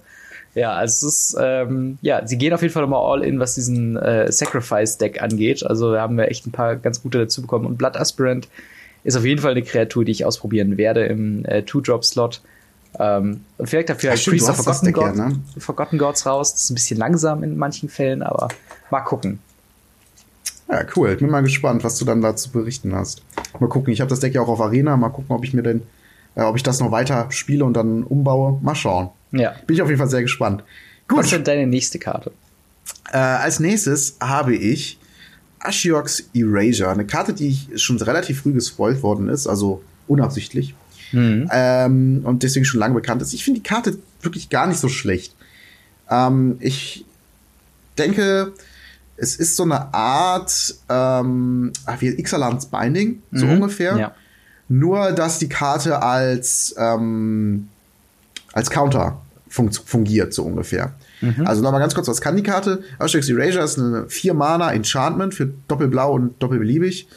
Speaker 2: Ja, also es ist, ähm, ja, sie gehen auf jeden Fall nochmal all in, was diesen äh, Sacrifice-Deck angeht. Also da haben wir echt ein paar ganz gute dazu bekommen. Und Blood Aspirant ist auf jeden Fall eine Kreatur, die ich ausprobieren werde im äh, Two-Drop-Slot. Ähm, und vielleicht dafür halt Priest of Forgotten, God, ja, ne? Forgotten Gods raus. Das ist ein bisschen langsam in manchen Fällen, aber mal gucken.
Speaker 1: Ja, cool. Ich bin mal gespannt, was du dann dazu berichten hast. Mal gucken. Ich habe das Deck ja auch auf Arena. Mal gucken, ob ich mir denn, äh, ob ich das noch weiter spiele und dann umbaue. Mal schauen.
Speaker 2: Ja.
Speaker 1: Bin ich auf jeden Fall sehr gespannt.
Speaker 2: Gut. Was ist denn deine nächste Karte?
Speaker 1: Äh, als nächstes habe ich Ashiox Erasure. Eine Karte, die schon relativ früh gespoilt worden ist, also unabsichtlich. Mhm. Ähm, und deswegen schon lange bekannt ist. Ich finde die Karte wirklich gar nicht so schlecht. Ähm, ich denke, es ist so eine Art ähm, ah, wie Ixalans Binding, so mhm. ungefähr. Ja. Nur, dass die Karte als, ähm, als Counter fun fungiert, so ungefähr. Mhm. Also nochmal ganz kurz, was kann die Karte? Austrix Erasure ist eine 4-Mana Enchantment für doppelblau und doppelbeliebig.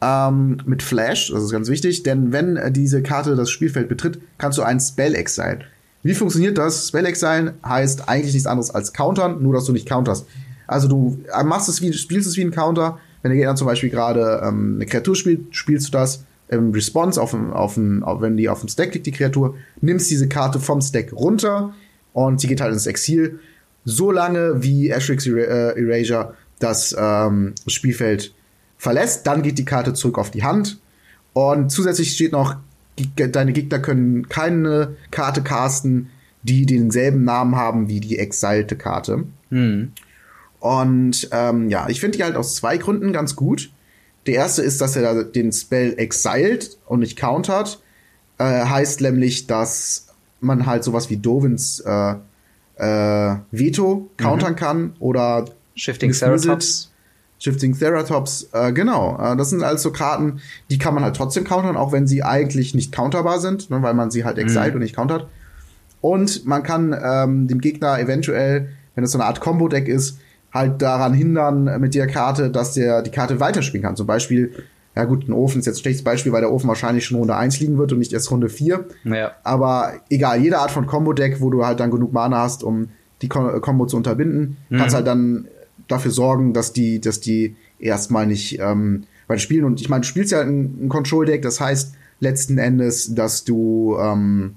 Speaker 1: Ähm, mit Flash, das ist ganz wichtig, denn wenn diese Karte das Spielfeld betritt, kannst du ein Spell Exile. Wie funktioniert das? Spell Exile heißt eigentlich nichts anderes als countern, nur dass du nicht counterst. Also du machst es wie, spielst es wie ein Counter. Wenn der Gegner zum Beispiel gerade ähm, eine Kreatur spielt, spielst du das im Response, auf, auf, auf, wenn die auf dem Stack liegt, die Kreatur, nimmst diese Karte vom Stack runter und sie geht halt ins Exil. So lange wie Ashrix äh, Erasure das ähm, Spielfeld verlässt, dann geht die Karte zurück auf die Hand. Und zusätzlich steht noch, deine Gegner können keine Karte casten, die denselben Namen haben wie die exalte Karte.
Speaker 2: Mhm.
Speaker 1: Und ähm, ja, ich finde die halt aus zwei Gründen ganz gut. Der erste ist, dass er den Spell exiled und nicht countert. Äh, heißt nämlich, dass man halt sowas wie Dovins äh, äh, Veto countern mhm. kann oder
Speaker 2: Shifting Ceratops.
Speaker 1: Shifting Ceratops, äh, genau. Äh, das sind also Karten, die kann man halt trotzdem countern, auch wenn sie eigentlich nicht counterbar sind, ne, weil man sie halt exiled mhm. und nicht countert. Und man kann ähm, dem Gegner eventuell, wenn es so eine Art Combo-Deck ist, halt daran hindern mit der Karte, dass der die Karte weiterspielen kann. Zum Beispiel, ja gut, ein Ofen ist jetzt ein schlechtes Beispiel, weil der Ofen wahrscheinlich schon Runde 1 liegen wird und nicht erst Runde 4.
Speaker 2: Ja.
Speaker 1: Aber egal, jede Art von Combo-Deck, wo du halt dann genug Mana hast, um die Combo zu unterbinden, mhm. kannst halt dann dafür sorgen, dass die, dass die erstmal nicht ähm, weil spielen. Und ich meine, du spielst ja ein, ein Control-Deck, das heißt letzten Endes, dass du ähm,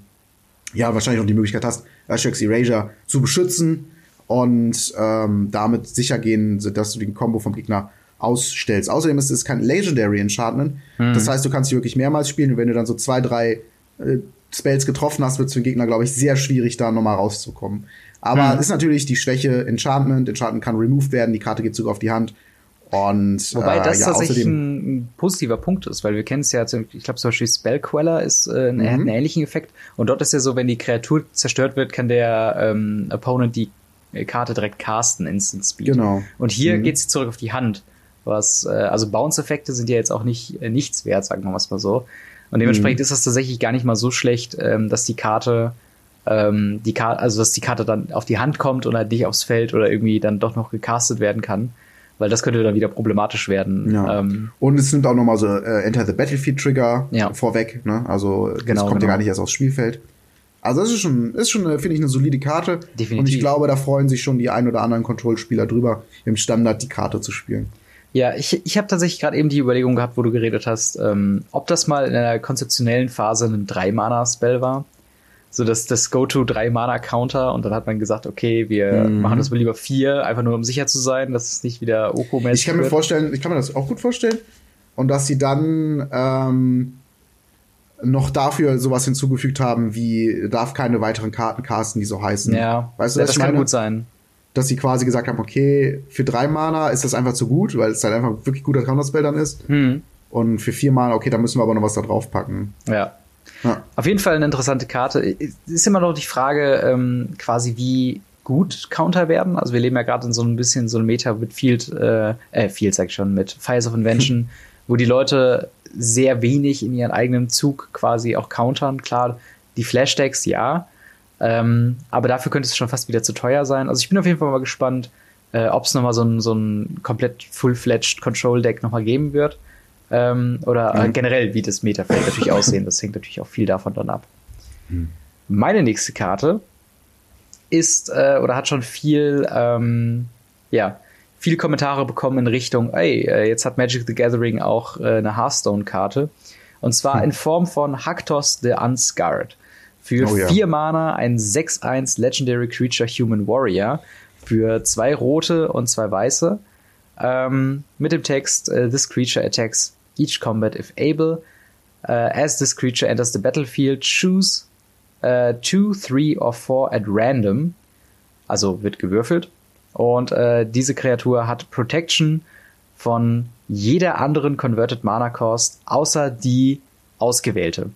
Speaker 1: ja wahrscheinlich auch die Möglichkeit hast, Ashok's Erasure zu beschützen und ähm, damit sicher gehen, dass du den Combo vom Gegner ausstellst. Außerdem ist es kein Legendary Enchantment. Mhm. Das heißt, du kannst sie wirklich mehrmals spielen und wenn du dann so zwei, drei äh, Spells getroffen hast, wird es für den Gegner, glaube ich, sehr schwierig, da nochmal rauszukommen. Aber mhm. ist natürlich die Schwäche Enchantment. Enchantment kann removed werden, die Karte geht sogar auf die Hand. Und,
Speaker 2: Wobei das äh, ja, tatsächlich ein, positiver Punkt ist, weil wir kennen es ja, ich glaube zum Beispiel Spellqueller ist äh, mhm. einen ähnlichen Effekt. Und dort ist ja so, wenn die Kreatur zerstört wird, kann der ähm, Opponent die Karte direkt casten, Instant Speed.
Speaker 1: Genau.
Speaker 2: Und hier mhm. geht sie zurück auf die Hand. Was, äh, also Bounce-Effekte sind ja jetzt auch nicht äh, nichts wert, sagen wir mal so. Und dementsprechend mhm. ist das tatsächlich gar nicht mal so schlecht, ähm, dass die Karte, ähm, die Karte, also dass die Karte dann auf die Hand kommt und halt nicht aufs Feld oder irgendwie dann doch noch gecastet werden kann. Weil das könnte dann wieder problematisch werden.
Speaker 1: Ja. Ähm, und es nimmt auch nochmal so äh, Enter the Battlefield Trigger ja. vorweg, ne? Also das genau, kommt genau. ja gar nicht erst aufs Spielfeld. Also das ist schon, ist schon, finde ich, eine solide Karte. Definitiv. Und ich glaube, da freuen sich schon die ein oder anderen Control-Spieler drüber, im Standard die Karte zu spielen.
Speaker 2: Ja, ich, ich habe tatsächlich gerade eben die Überlegung gehabt, wo du geredet hast, ähm, ob das mal in einer konzeptionellen Phase ein 3-Mana-Spell war. So das, das Go-To 3-Mana-Counter und dann hat man gesagt, okay, wir mhm. machen das mal lieber 4, einfach nur um sicher zu sein, dass es nicht wieder Oko-mäßig
Speaker 1: Ich kann mir wird. vorstellen, ich kann mir das auch gut vorstellen. Und dass sie dann ähm, noch dafür sowas hinzugefügt haben, wie darf keine weiteren Karten casten, die so heißen.
Speaker 2: Ja, weißt du, ja, das kann gut sein
Speaker 1: dass sie quasi gesagt haben, okay, für drei Mana ist das einfach zu gut, weil es halt einfach wirklich guter Counterspell dann ist. Hm. Und für vier Mana, okay, da müssen wir aber noch was da drauf packen.
Speaker 2: Ja. ja. Auf jeden Fall eine interessante Karte. Ist immer noch die Frage, ähm, quasi wie gut Counter werden. Also wir leben ja gerade in so ein bisschen so einem Meta mit Field, äh, äh, Field sag ich schon, mit Fires of Invention, wo die Leute sehr wenig in ihren eigenen Zug quasi auch countern. Klar, die Flash-Decks, ja, ähm, aber dafür könnte es schon fast wieder zu teuer sein. Also ich bin auf jeden Fall mal gespannt, äh, ob es nochmal so ein, so ein komplett full-fledged Control-Deck nochmal geben wird. Ähm, oder äh, mhm. generell, wie das Metafeld natürlich aussehen. Das hängt natürlich auch viel davon dann ab. Mhm. Meine nächste Karte ist äh, oder hat schon viel, ähm, ja, viele Kommentare bekommen in Richtung, ey, äh, jetzt hat Magic the Gathering auch äh, eine Hearthstone-Karte. Und zwar mhm. in Form von Haktos the Unscarred. Für oh, ja. vier Mana ein 6-1 Legendary Creature Human Warrior. Für zwei rote und zwei weiße. Ähm, mit dem Text, uh, this creature attacks each combat if able. Uh, as this creature enters the battlefield, choose uh, two, three or four at random. Also wird gewürfelt. Und uh, diese Kreatur hat Protection von jeder anderen Converted Mana Cost, außer die ausgewählte.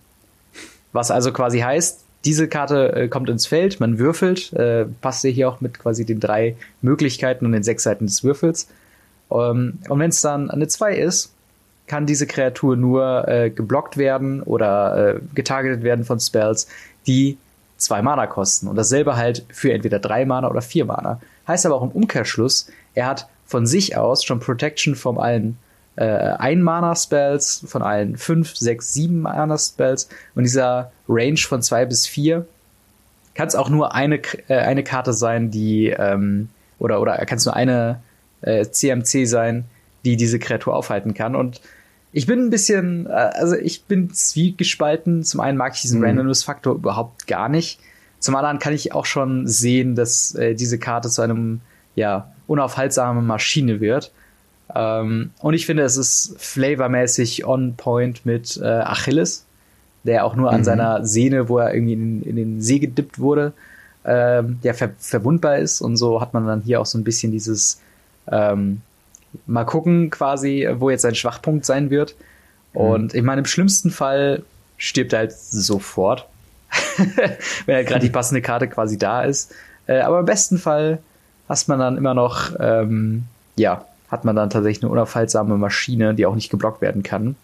Speaker 2: Was also quasi heißt, diese Karte äh, kommt ins Feld, man würfelt, äh, passt ja hier auch mit quasi den drei Möglichkeiten und den sechs Seiten des Würfels. Ähm, und wenn es dann eine 2 ist, kann diese Kreatur nur äh, geblockt werden oder äh, getargetet werden von Spells, die zwei Mana kosten. Und dasselbe halt für entweder drei Mana oder vier Mana. Heißt aber auch im Umkehrschluss, er hat von sich aus schon Protection von allen äh, Ein-Mana-Spells, von allen fünf, sechs, sieben Mana-Spells und dieser Range von zwei bis vier kann es auch nur eine, äh, eine Karte sein, die ähm, oder oder kann es nur eine äh, CMC sein, die diese Kreatur aufhalten kann und ich bin ein bisschen, äh, also ich bin zwiegespalten. Zum einen mag ich diesen mhm. Randomness-Faktor überhaupt gar nicht. Zum anderen kann ich auch schon sehen, dass äh, diese Karte zu einem ja unaufhaltsamen Maschine wird. Ähm, und ich finde, es ist flavormäßig on point mit äh, Achilles, der auch nur an mhm. seiner Sehne, wo er irgendwie in, in den See gedippt wurde, ähm, der ver verwundbar ist. Und so hat man dann hier auch so ein bisschen dieses ähm, mal gucken quasi, wo jetzt sein Schwachpunkt sein wird. Mhm. Und ich meine, im schlimmsten Fall stirbt er halt sofort, wenn halt gerade die passende Karte quasi da ist. Äh, aber im besten Fall hast man dann immer noch, ähm, ja, hat man dann tatsächlich eine unaufhaltsame Maschine, die auch nicht geblockt werden kann.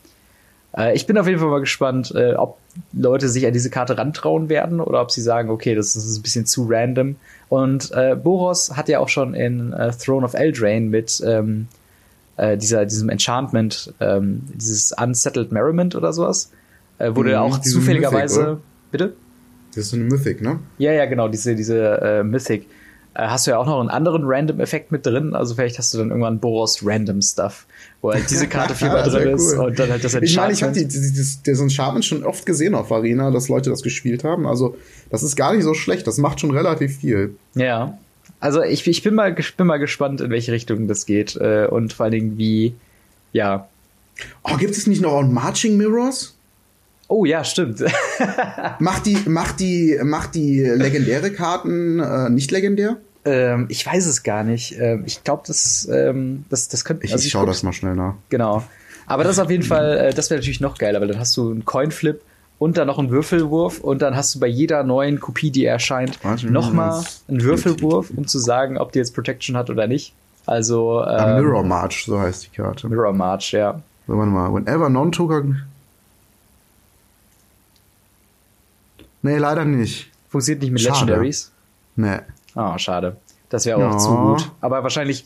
Speaker 2: Äh, ich bin auf jeden Fall mal gespannt, äh, ob Leute sich an diese Karte rantrauen werden oder ob sie sagen, okay, das ist ein bisschen zu random. Und äh, Boros hat ja auch schon in äh, Throne of Eldraine mit ähm, äh, dieser, diesem Enchantment, ähm, dieses Unsettled Merriment oder sowas, äh, wurde mhm, auch zufälligerweise. Mythic, bitte?
Speaker 1: Das ist so eine Mythic, ne?
Speaker 2: Ja, ja, genau, diese, diese äh, Mythic äh, hast du ja auch noch einen anderen Random-Effekt mit drin. Also vielleicht hast du dann irgendwann Boros Random Stuff, wo halt diese Karte viermal drin cool. ist und dann halt das.
Speaker 1: Ich meine, ich habe dieses Enchantment schon oft gesehen auf Arena, dass Leute das gespielt haben. Also das ist gar nicht so schlecht. Das macht schon relativ viel.
Speaker 2: Ja. Also ich, ich bin, mal, bin mal gespannt, in welche Richtung das geht äh, und vor allen Dingen wie, ja.
Speaker 1: Oh, gibt es nicht noch Marching Mirrors?
Speaker 2: Oh ja, stimmt.
Speaker 1: macht die, macht die, macht die legendäre Karten äh, nicht legendär?
Speaker 2: Ähm, ich weiß es gar nicht. Ähm, ich glaube, das, ähm, das, das könnte.
Speaker 1: Ich, also ich schaue das mal schnell nach.
Speaker 2: Genau. Aber das ist auf jeden Fall, äh, das wäre natürlich noch geiler, weil dann hast du einen Coinflip und dann noch einen Würfelwurf und dann hast du bei jeder neuen Kopie, die erscheint, nochmal einen Würfelwurf, um zu sagen, ob die jetzt Protection hat oder nicht. Also.
Speaker 1: Ähm, Mirror March, so heißt die Karte.
Speaker 2: Mirror March, ja.
Speaker 1: So, warte mal. Whenever non-token Nee, leider nicht.
Speaker 2: Funktioniert nicht mit schade. Legendaries?
Speaker 1: Nee.
Speaker 2: Oh, schade. Das wäre auch ja. zu gut. Aber wahrscheinlich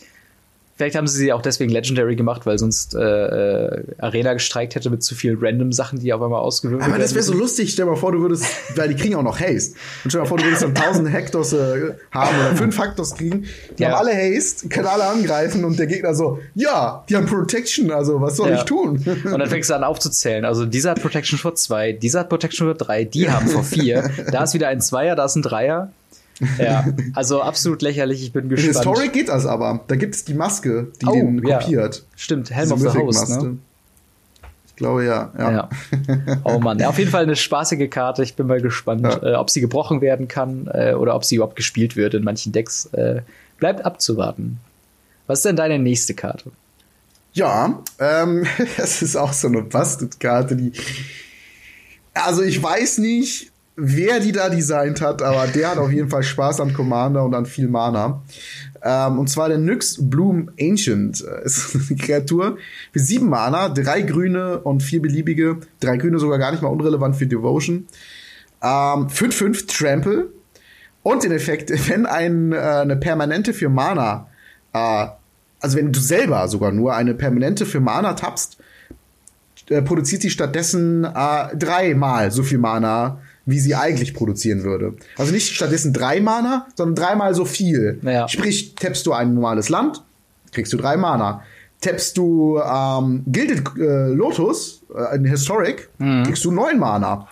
Speaker 2: Vielleicht haben sie sie auch deswegen Legendary gemacht, weil sonst äh, äh, Arena gestreikt hätte mit zu vielen random Sachen, die auf einmal ausgewürfelt werden.
Speaker 1: Aber das wäre so lustig. Stell dir mal vor, du würdest, weil die kriegen auch noch Haste. Und stell dir mal vor, du würdest dann 1000 Hectors äh, haben oder 5 Hectors kriegen. Die ja. haben alle Haste, können alle angreifen und der Gegner so, ja, die haben Protection, also was soll ja. ich tun?
Speaker 2: Und dann fängst du an aufzuzählen. Also dieser hat Protection vor 2, dieser hat Protection vor 3, die haben vor 4. da ist wieder ein Zweier, da ist ein Dreier. Ja, also absolut lächerlich. Ich bin gespannt.
Speaker 1: In Historic geht das aber. Da gibt es die Maske, die oh, den kopiert. Ja.
Speaker 2: Stimmt, Helm of the Host, ne?
Speaker 1: Ich glaube ja, ja. ja.
Speaker 2: Oh Mann, ja, auf jeden Fall eine spaßige Karte. Ich bin mal gespannt, ja. äh, ob sie gebrochen werden kann äh, oder ob sie überhaupt gespielt wird in manchen Decks. Äh, bleibt abzuwarten. Was ist denn deine nächste Karte?
Speaker 1: Ja, ähm, das ist auch so eine Busted-Karte, die. Also ich weiß nicht, wer die da designt hat, aber der hat auf jeden Fall Spaß an Commander und an viel Mana. Ähm, und zwar der Nyx Bloom Ancient. Äh, ist eine Kreatur für sieben Mana, drei grüne und vier beliebige. Drei grüne sogar gar nicht mal unrelevant für Devotion. 5-5 ähm, Trample. Und den Effekt, wenn ein, äh, eine Permanente für Mana, äh, also wenn du selber sogar nur eine Permanente für Mana tappst, äh, produziert sie stattdessen äh, dreimal so viel Mana wie sie eigentlich produzieren würde. Also nicht stattdessen drei Mana, sondern dreimal so viel.
Speaker 2: Ja.
Speaker 1: Sprich, tappst du ein normales Land, kriegst du drei Mana. Tappst du ähm, Gilded äh, Lotus, äh, in Historic, mhm. kriegst du neun Mana.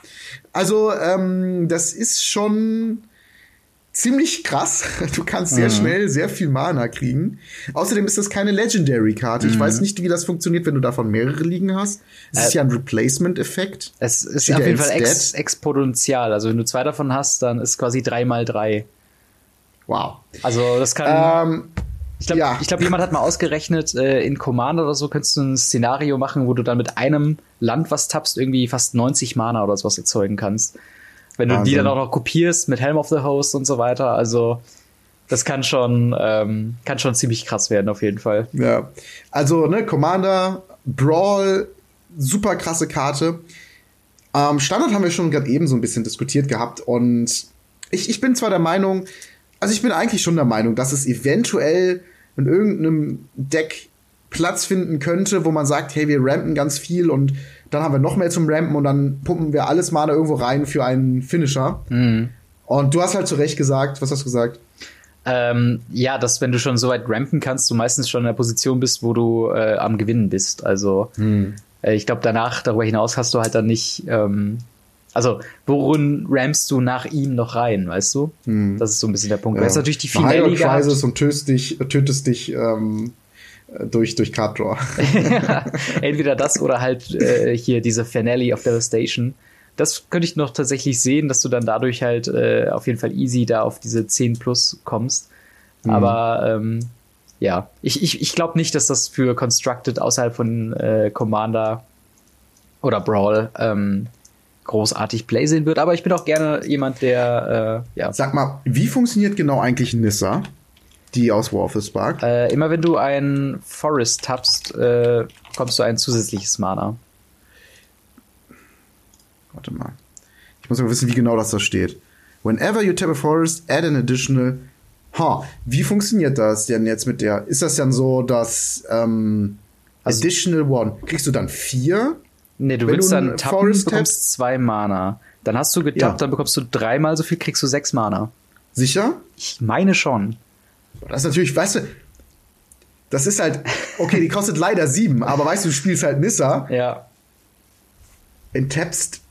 Speaker 1: Also, ähm, das ist schon ziemlich krass. Du kannst sehr mhm. schnell sehr viel Mana kriegen. Außerdem ist das keine Legendary-Karte. Ich mhm. weiß nicht, wie das funktioniert, wenn du davon mehrere liegen hast. Es äh, ist ja ein Replacement-Effekt.
Speaker 2: Es ist Steht auf jeden Fall ex exponentiell. Also wenn du zwei davon hast, dann ist quasi drei mal drei.
Speaker 1: Wow.
Speaker 2: Also das kann. Ähm, ich glaube, ja. glaub, jemand hat mal ausgerechnet, äh, in Commander oder so könntest du ein Szenario machen, wo du dann mit einem Land, was tappst, irgendwie fast 90 Mana oder sowas erzeugen kannst. Wenn du Wahnsinn. die dann auch noch kopierst mit Helm of the Host und so weiter, also das kann schon, ähm, kann schon ziemlich krass werden, auf jeden Fall.
Speaker 1: Ja. Also, ne, Commander, Brawl, super krasse Karte. Ähm, Standard haben wir schon gerade eben so ein bisschen diskutiert gehabt und ich, ich bin zwar der Meinung, also ich bin eigentlich schon der Meinung, dass es eventuell in irgendeinem Deck Platz finden könnte, wo man sagt, hey, wir rampen ganz viel und dann haben wir noch mehr zum Rampen und dann pumpen wir alles Mana irgendwo rein für einen Finisher. Mhm. Und du hast halt zu Recht gesagt, was hast du gesagt?
Speaker 2: Ähm, ja, dass wenn du schon so weit rampen kannst, du meistens schon in der Position bist, wo du äh, am Gewinnen bist. Also mhm. äh, ich glaube, danach, darüber hinaus hast du halt dann nicht. Ähm, also, worin rampst du nach ihm noch rein, weißt du? Mhm. Das ist so ein bisschen der Punkt. Ja. Du hast natürlich die
Speaker 1: Finale und tötest dich, tötest dich ähm, durch, durch Card Draw.
Speaker 2: Entweder das oder halt äh, hier diese Finale of Devastation. Das könnte ich noch tatsächlich sehen, dass du dann dadurch halt äh, auf jeden Fall easy da auf diese 10 plus kommst. Mhm. Aber ähm, ja, ich, ich, ich glaube nicht, dass das für Constructed außerhalb von äh, Commander oder Brawl ähm, großartig Play sehen wird. Aber ich bin auch gerne jemand, der äh, ja.
Speaker 1: Sag mal, wie funktioniert genau eigentlich Nissa? Die aus War of the Spark?
Speaker 2: Äh, immer wenn du ein Forest tappst, äh, bekommst du ein zusätzliches Mana.
Speaker 1: Warte mal. Ich muss mal wissen, wie genau das da steht. Whenever you tap a forest, add an additional. Ha, wie funktioniert das denn jetzt mit der? Ist das dann so, dass ähm, also, Additional One, kriegst du dann vier?
Speaker 2: Nee, du willst du dann tappen, Forest bekommst zwei Mana. Dann hast du getappt, ja. dann bekommst du dreimal so viel, kriegst du sechs Mana.
Speaker 1: Sicher?
Speaker 2: Ich meine schon.
Speaker 1: Das ist natürlich, weißt du, das ist halt, okay, die kostet leider sieben, aber weißt du, du spielst halt Nissa.
Speaker 2: Ja.
Speaker 1: Enttappst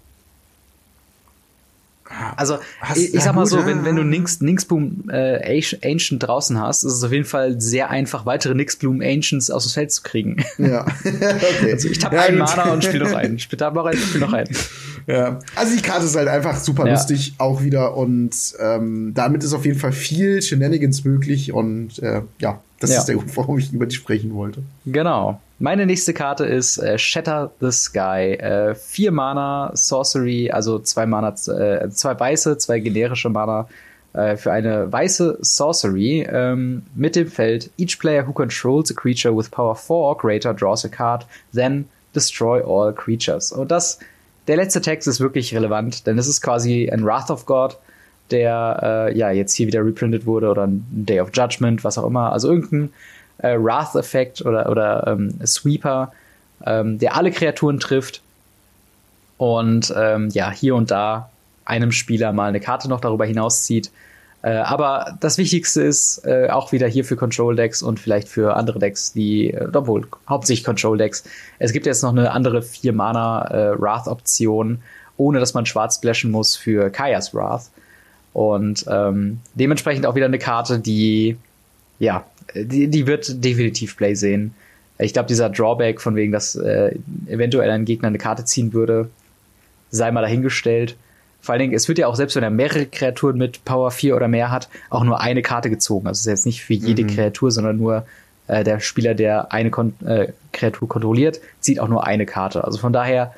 Speaker 2: also, hast, ich, ich sag mal so, wenn, wenn du Nix, Nixbloom äh, Ancient draußen hast, ist es auf jeden Fall sehr einfach, weitere Nixbloom Ancients aus dem Feld zu kriegen.
Speaker 1: Ja. okay.
Speaker 2: Also ich tappe ja, einen Mana und spiele noch einen. Ich tappe noch einen, spiele noch einen.
Speaker 1: Ja. Also die Karte ist halt einfach super ja. lustig auch wieder und ähm, damit ist auf jeden Fall viel Shenanigans möglich und äh, ja, das ja. ist der Grund, warum ich über die sprechen wollte.
Speaker 2: Genau. Meine nächste Karte ist äh, Shatter the Sky. Äh, vier Mana Sorcery, also zwei Mana, äh, zwei weiße, zwei generische Mana äh, für eine weiße Sorcery ähm, mit dem Feld Each player who controls a creature with power 4 or greater draws a card, then destroy all creatures. Und das, der letzte Text ist wirklich relevant, denn es ist quasi ein Wrath of God, der äh, ja jetzt hier wieder reprintet wurde oder ein Day of Judgment, was auch immer. Also irgendein äh, Wrath-Effekt oder, oder ähm, Sweeper, ähm, der alle Kreaturen trifft und ähm, ja, hier und da einem Spieler mal eine Karte noch darüber hinauszieht. Äh, aber das Wichtigste ist äh, auch wieder hier für Control-Decks und vielleicht für andere Decks, die, äh, obwohl hauptsächlich Control-Decks. Es gibt jetzt noch eine andere 4-Mana-Wrath-Option, ohne dass man schwarz splashen muss für Kaya's Wrath. Und ähm, dementsprechend auch wieder eine Karte, die ja die, die wird definitiv Play sehen. Ich glaube, dieser Drawback von wegen, dass äh, eventuell ein Gegner eine Karte ziehen würde, sei mal dahingestellt. Vor allen Dingen, es wird ja auch, selbst wenn er mehrere Kreaturen mit Power 4 oder mehr hat, auch nur eine Karte gezogen. Also es ist jetzt nicht für jede mhm. Kreatur, sondern nur äh, der Spieler, der eine Kon äh, Kreatur kontrolliert, zieht auch nur eine Karte. Also von daher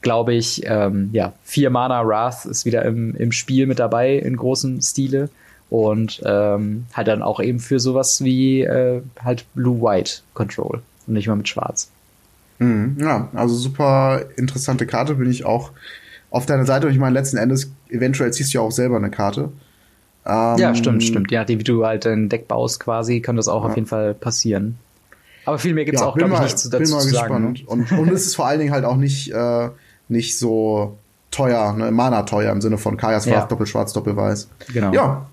Speaker 2: glaube ich, ähm, ja, vier Mana Wrath ist wieder im, im Spiel mit dabei in großem Stile und ähm, halt dann auch eben für sowas wie äh, halt Blue-White Control und nicht mal mit Schwarz.
Speaker 1: Mhm, ja, also super interessante Karte bin ich auch auf deiner Seite und ich meine letzten Endes eventuell ziehst du ja auch selber eine Karte.
Speaker 2: Ähm, ja, stimmt, stimmt. Ja, wie du halt ein Deck baust quasi, kann das auch ja. auf jeden Fall passieren. Aber viel mehr gibt's ja, auch, glaube ich, nichts dazu bin mal zu gespannt.
Speaker 1: sagen. Ne? Und, und es ist vor allen Dingen halt auch nicht, äh, nicht so teuer, ne, Mana teuer im Sinne von Kajas ja. Doppel-Schwarz, Doppel-Weiß.
Speaker 2: Genau.
Speaker 1: Ja,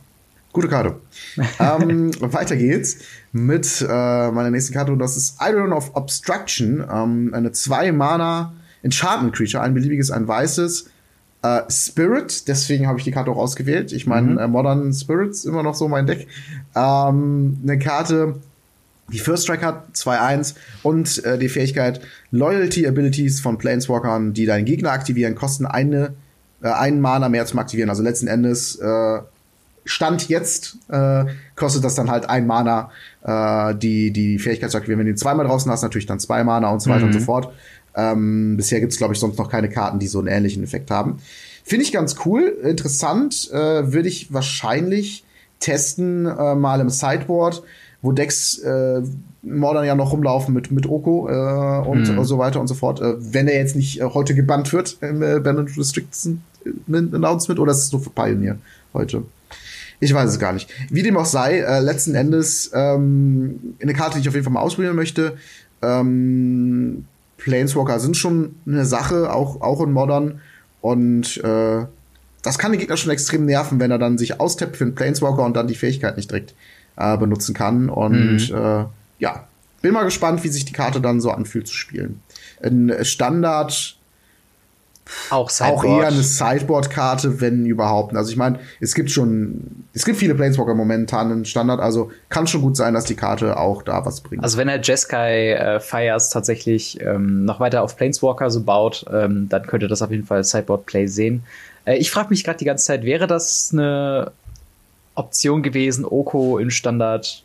Speaker 1: Gute Karte. ähm, weiter geht's mit äh, meiner nächsten Karte und das ist Iron of Obstruction. Ähm, eine 2-Mana Enchantment Creature, ein beliebiges, ein weißes. Äh, Spirit, deswegen habe ich die Karte auch ausgewählt. Ich meine, mhm. äh, Modern Spirits immer noch so mein Deck. Ähm, eine Karte, die First Strike hat, 2-1 und äh, die Fähigkeit Loyalty Abilities von Planeswalkern, die deinen Gegner aktivieren, kosten eine, äh, einen Mana mehr zum Aktivieren. Also letzten Endes äh, Stand jetzt äh, kostet das dann halt ein Mana, äh, die, die Fähigkeit zu aktivieren. Wenn du ihn zweimal draußen hast, natürlich dann zwei Mana und so weiter mhm. und so fort. Ähm, bisher gibt's glaube ich, sonst noch keine Karten, die so einen ähnlichen Effekt haben. Finde ich ganz cool, interessant. Äh, Würde ich wahrscheinlich testen, äh, mal im Sideboard, wo Decks äh, Modern ja noch rumlaufen mit, mit Oko äh, und mhm. so weiter und so fort. Äh, wenn er jetzt nicht äh, heute gebannt wird im äh, Band Restrictions äh, Announcement oder ist es nur für Pioneer heute? Ich weiß es gar nicht. Wie dem auch sei, äh, letzten Endes ähm, eine Karte, die ich auf jeden Fall mal ausprobieren möchte. Ähm, Planeswalker sind schon eine Sache, auch, auch in Modern. Und äh, das kann den Gegner schon extrem nerven, wenn er dann sich austappt für einen Planeswalker und dann die Fähigkeit nicht direkt äh, benutzen kann. Und mhm. äh, ja, bin mal gespannt, wie sich die Karte dann so anfühlt zu spielen. Ein Standard
Speaker 2: auch,
Speaker 1: auch eher eine Sideboard-Karte, wenn überhaupt. Also ich meine, es gibt schon, es gibt viele Planeswalker momentan im Standard, also kann schon gut sein, dass die Karte auch da was bringt.
Speaker 2: Also wenn er Jeskai äh, Fires tatsächlich ähm, noch weiter auf Planeswalker so baut, ähm, dann könnte das auf jeden Fall Sideboard-Play sehen. Äh, ich frage mich gerade die ganze Zeit, wäre das eine Option gewesen, Oko in Standard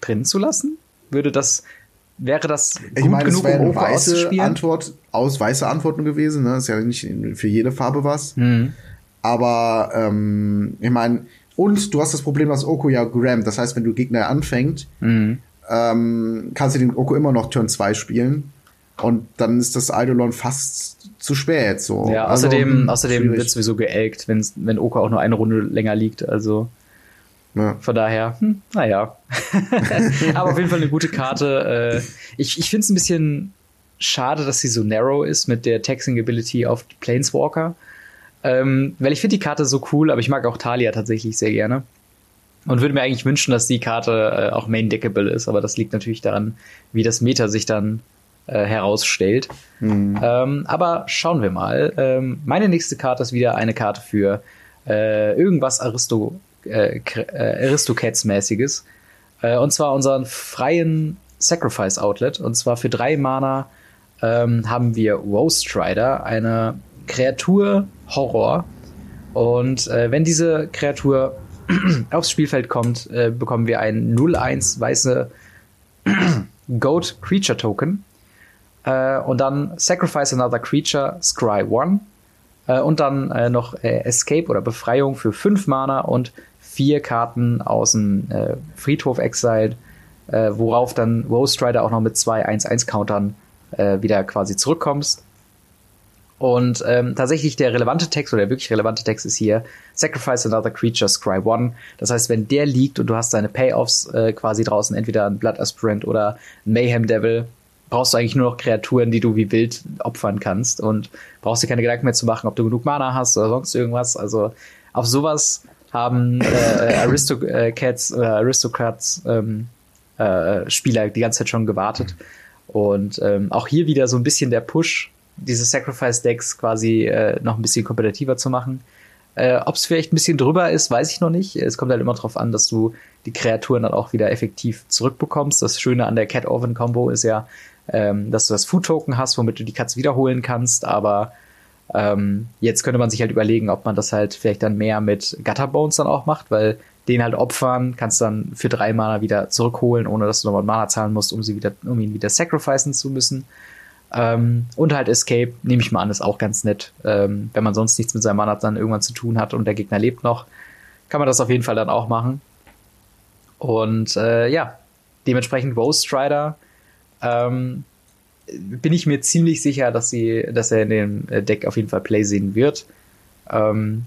Speaker 2: drin zu lassen? Würde das wäre das gut
Speaker 1: ich meine, genug, um Oko weiße Antwort aus weiße Antworten gewesen. Ne? Ist ja nicht für jede Farbe was. Mhm. Aber ähm, ich meine, und du hast das Problem, dass Oko ja grammt. Das heißt, wenn du Gegner anfängt, mhm. ähm, kannst du den Oko immer noch Turn 2 spielen. Und dann ist das Eidolon fast zu spät. So.
Speaker 2: Ja, also, außerdem, außerdem wird sowieso geelgt, wenn, wenn Oko auch nur eine Runde länger liegt. Also ja. Von daher, hm, naja. Aber auf jeden Fall eine gute Karte. Äh, ich ich finde es ein bisschen schade, dass sie so narrow ist mit der Taxing Ability auf Planeswalker. Ähm, weil ich finde die Karte so cool, aber ich mag auch Talia tatsächlich sehr gerne. Und würde mir eigentlich wünschen, dass die Karte äh, auch main-deckable ist, aber das liegt natürlich daran, wie das Meta sich dann äh, herausstellt. Mhm. Ähm, aber schauen wir mal. Ähm, meine nächste Karte ist wieder eine Karte für äh, irgendwas Aristo, äh, äh, Aristocats-mäßiges. Äh, und zwar unseren freien Sacrifice Outlet. Und zwar für drei Mana ähm, haben wir Rose Strider, eine Kreatur Horror. Und äh, wenn diese Kreatur aufs Spielfeld kommt, äh, bekommen wir ein 0-1 weiße Goat Creature Token. Äh, und dann Sacrifice Another Creature, Scry 1. Äh, und dann äh, noch äh, Escape oder Befreiung für 5 Mana und vier Karten aus dem Friedhof Exiled, worauf dann Rose Strider auch noch mit zwei 1-1-Countern wieder quasi zurückkommst. Und ähm, tatsächlich der relevante Text oder der wirklich relevante Text ist hier Sacrifice another creature, Scry one. Das heißt, wenn der liegt und du hast deine Payoffs äh, quasi draußen, entweder ein Blood Aspirant oder ein Mayhem Devil, brauchst du eigentlich nur noch Kreaturen, die du wie wild opfern kannst und brauchst dir keine Gedanken mehr zu machen, ob du genug Mana hast oder sonst irgendwas. Also auf sowas haben äh, Aristocats oder Aristocrats ähm, äh, Spieler die ganze Zeit schon gewartet. Und ähm, auch hier wieder so ein bisschen der Push diese Sacrifice-Decks quasi äh, noch ein bisschen kompetitiver zu machen. Äh, Ob es vielleicht ein bisschen drüber ist, weiß ich noch nicht. Es kommt halt immer darauf an, dass du die Kreaturen dann auch wieder effektiv zurückbekommst. Das Schöne an der Cat-Oven-Combo ist ja, ähm, dass du das Food-Token hast, womit du die Katze wiederholen kannst. Aber ähm, jetzt könnte man sich halt überlegen, ob man das halt vielleicht dann mehr mit Gutterbones dann auch macht, weil den halt opfern, kannst dann für drei Mana wieder zurückholen, ohne dass du nochmal Mana zahlen musst, um sie wieder, um ihn wieder sacrificen zu müssen. Ähm, und halt Escape, nehme ich mal an, ist auch ganz nett. Ähm, wenn man sonst nichts mit seinem Mana dann irgendwann zu tun hat und der Gegner lebt noch, kann man das auf jeden Fall dann auch machen. Und äh, ja, dementsprechend Rose Strider ähm, bin ich mir ziemlich sicher, dass, sie, dass er in dem äh, Deck auf jeden Fall Play sehen wird. Ähm,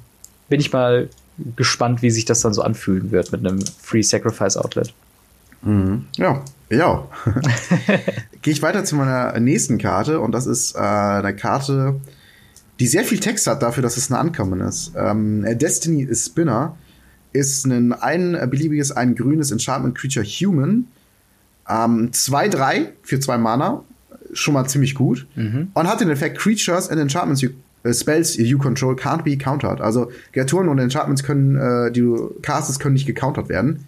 Speaker 2: bin ich mal gespannt, wie sich das dann so anfühlen wird mit einem Free Sacrifice Outlet.
Speaker 1: Mhm. Ja, ja. Gehe ich weiter zu meiner nächsten Karte und das ist äh, eine Karte, die sehr viel Text hat dafür, dass es eine Ankommen ist. Ähm, Destiny Spinner ist ein, ein beliebiges, ein grünes Enchantment Creature Human. 2-3 ähm, für zwei Mana. Schon mal ziemlich gut. Mhm. Und hat den Effekt Creatures and Enchantments you, uh, Spells you control can't be countered. Also Kreaturen und Enchantments können, äh, die du castest, können nicht gecountert werden.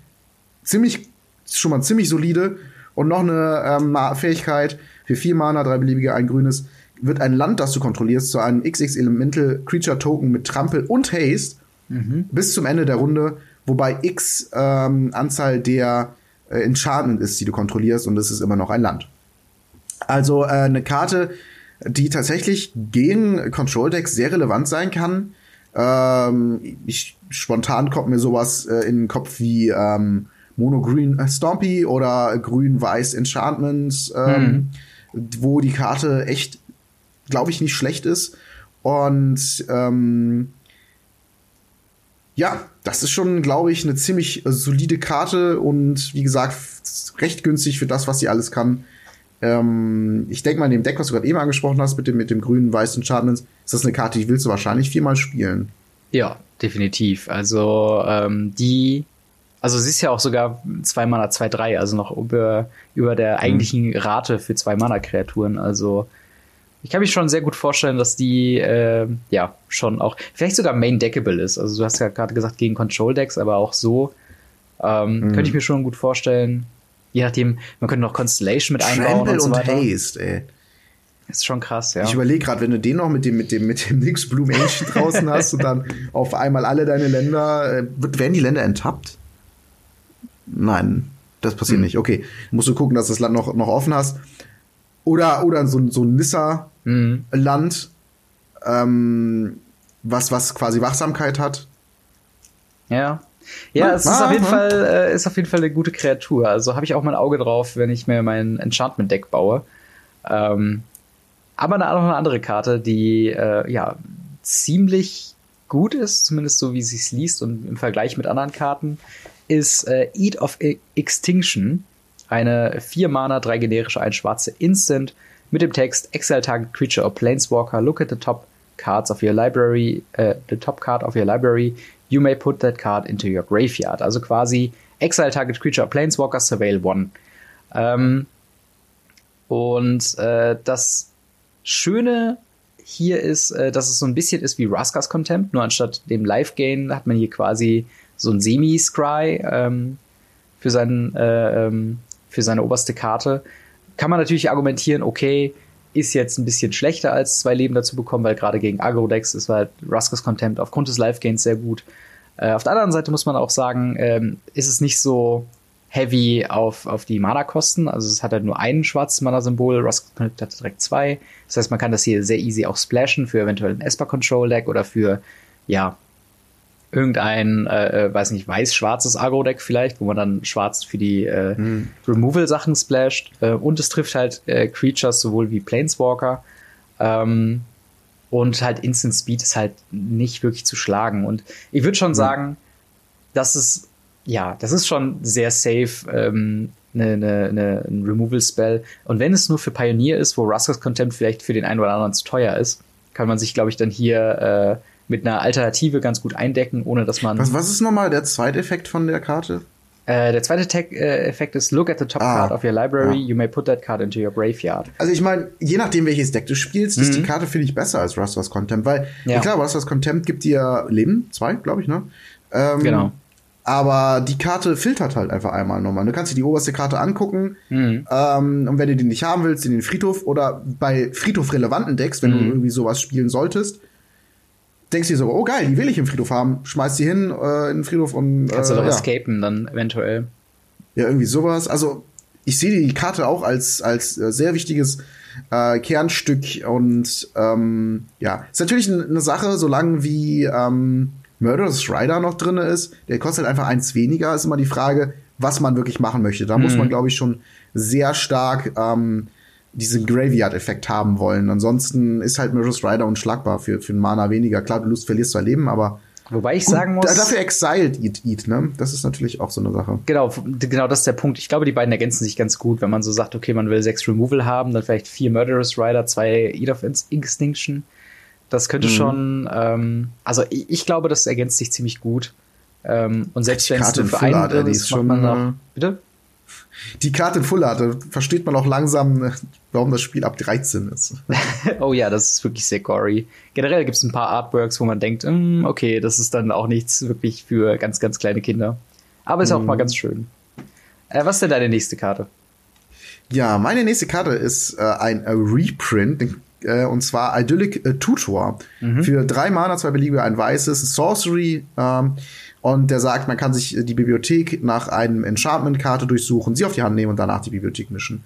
Speaker 1: Ziemlich schon mal ziemlich solide. Und noch eine ähm, Fähigkeit für vier Mana, drei beliebige, ein grünes, wird ein Land, das du kontrollierst, zu einem XX Elemental Creature Token mit Trampel und Haste mhm. bis zum Ende der Runde, wobei X ähm, Anzahl der äh, Enchantment ist, die du kontrollierst, und es ist immer noch ein Land. Also äh, eine Karte, die tatsächlich gegen Control Decks sehr relevant sein kann. Ähm, ich, spontan kommt mir sowas äh, in den Kopf wie ähm, Mono-Green äh, Stompy oder Grün-Weiß Enchantment, ähm, mhm. wo die Karte echt, glaube ich, nicht schlecht ist. Und ähm, ja, das ist schon, glaube ich, eine ziemlich äh, solide Karte und wie gesagt, recht günstig für das, was sie alles kann. Ähm, ich denke mal, in dem Deck, was du gerade eben angesprochen hast, mit dem, mit dem grünen, weißen Enchantments, ist das eine Karte, die willst du wahrscheinlich viermal spielen.
Speaker 2: Ja, definitiv. Also ähm, die also sie ist ja auch sogar 2 Mana 2-3, also noch über, über der mhm. eigentlichen Rate für 2 Mana-Kreaturen. Also ich kann mich schon sehr gut vorstellen, dass die äh, ja schon auch vielleicht sogar main deckable ist. Also du hast ja gerade gesagt gegen Control Decks, aber auch so ähm, mhm. könnte ich mir schon gut vorstellen. Je nachdem, man könnte noch Constellation mit einbauen
Speaker 1: Trample und, so und Haste, ey.
Speaker 2: Ist schon krass, ja.
Speaker 1: Ich überlege gerade, wenn du den noch mit dem, mit dem, mit dem Nix Bloom Ancient draußen hast und dann auf einmal alle deine Länder, äh, werden die Länder enttappt? Nein, das passiert mhm. nicht. Okay, musst du gucken, dass das Land noch, noch offen hast. Oder, oder so, so ein Nissa-Land, mhm. ähm, was, was quasi Wachsamkeit hat.
Speaker 2: Ja. Ja, es ah, ist auf jeden ah. Fall, äh, ist auf jeden Fall eine gute Kreatur. Also habe ich auch mein Auge drauf, wenn ich mir mein Enchantment-Deck baue. Ähm, aber eine, noch eine andere Karte, die äh, ja ziemlich gut ist, zumindest so wie sie es liest und im Vergleich mit anderen Karten, ist äh, Eat of Extinction. Eine 4 Mana, 3 generische, ein schwarze Instant mit dem Text Exile Target Creature or Planeswalker, look at the top cards of your library, uh, the top card of your library, you may put that card into your graveyard. Also quasi exile target creature Planeswalker Surveil one. Ähm, und äh, das Schöne hier ist, äh, dass es so ein bisschen ist wie Raskas Contempt, nur anstatt dem Live-Gain hat man hier quasi so ein Semi-Scry ähm, für, äh, ähm, für seine oberste Karte. Kann man natürlich argumentieren, okay, ist jetzt ein bisschen schlechter als zwei Leben dazu bekommen, weil gerade gegen Agro-Decks ist halt Raskas Contempt aufgrund des Live-Gains sehr gut. Äh, auf der anderen Seite muss man auch sagen, ähm, ist es nicht so heavy auf, auf die Mana-Kosten. Also es hat halt nur ein schwarzes Mana-Symbol, Rust Connect hat direkt zwei. Das heißt, man kann das hier sehr easy auch splashen für eventuell ein Esper-Control-Deck oder für, ja, irgendein, äh, äh weiß nicht, weiß-schwarzes Agro-Deck vielleicht, wo man dann schwarz für die äh, hm. Removal-Sachen splasht. Äh, und es trifft halt äh, Creatures sowohl wie Planeswalker. Ähm, und halt Instant Speed ist halt nicht wirklich zu schlagen. Und ich würde schon hm. sagen, dass es ja, das ist schon sehr safe, ähm, ne, ne, ne, ein Removal-Spell. Und wenn es nur für Pioneer ist, wo Rusters Contempt vielleicht für den einen oder anderen zu teuer ist, kann man sich, glaube ich, dann hier äh, mit einer Alternative ganz gut eindecken, ohne dass man.
Speaker 1: Was, was ist nochmal der zweite Effekt von der Karte?
Speaker 2: Äh, der zweite Tag, äh, Effekt ist Look at the top ah, card of your library. Ja. You may put that card into your graveyard.
Speaker 1: Also ich meine, je nachdem welches Deck du spielst, mhm. ist die mhm. Karte finde ich besser als Rusters Contempt, weil ja. klar, Rusters Contempt gibt dir Leben, zwei, glaube ich, ne? Ähm,
Speaker 2: genau.
Speaker 1: Aber die Karte filtert halt einfach einmal nochmal. Du kannst dir die oberste Karte angucken mhm. ähm, und wenn du die nicht haben willst, in den Friedhof oder bei Friedhof-relevanten Decks, wenn mhm. du irgendwie sowas spielen solltest, denkst du dir so, oh geil, die will ich im Friedhof haben, schmeißt die hin äh, in den Friedhof und
Speaker 2: kannst äh, du doch ja. escapen dann eventuell.
Speaker 1: Ja, irgendwie sowas. Also ich sehe die Karte auch als als äh, sehr wichtiges äh, Kernstück und ähm, ja, ist natürlich eine Sache, solange wie ähm, Murderous Rider noch drin ist, der kostet einfach eins weniger, ist immer die Frage, was man wirklich machen möchte. Da mhm. muss man, glaube ich, schon sehr stark ähm, diesen Graveyard-Effekt haben wollen. Ansonsten ist halt Murderous Rider unschlagbar für, für einen Mana weniger. Klar, du Lust verlierst dein Leben, aber
Speaker 2: Wobei ich Gut, sagen muss.
Speaker 1: Dafür Exiled Eat, Eat, ne? Das ist natürlich auch so eine Sache.
Speaker 2: Genau, genau das ist der Punkt. Ich glaube, die beiden ergänzen sich ganz gut. Wenn man so sagt, okay, man will sechs Removal haben, dann vielleicht vier Murderous Rider, zwei Eat of Extinction. Das könnte mhm. schon, ähm, also ich, ich, glaube, das ergänzt sich ziemlich gut. Ähm, und selbst wenn es nur für einen drin ist,
Speaker 1: schon, man noch, bitte? Die Karte in Full Art, da versteht man auch langsam, warum das Spiel ab 13 ist.
Speaker 2: oh ja, das ist wirklich sehr gory. Generell gibt es ein paar Artworks, wo man denkt, mm, okay, das ist dann auch nichts wirklich für ganz, ganz kleine Kinder. Aber ist mhm. auch mal ganz schön. Äh, was ist denn deine nächste Karte?
Speaker 1: Ja, meine nächste Karte ist äh, ein Reprint, den äh, und zwar Idyllic äh, Tutor. Mhm. Für drei Mana, zwei beliebige, ein weißes, Sorcery. Ähm, und der sagt, man kann sich die Bibliothek nach einem Enchantment-Karte durchsuchen, sie auf die Hand nehmen und danach die Bibliothek mischen.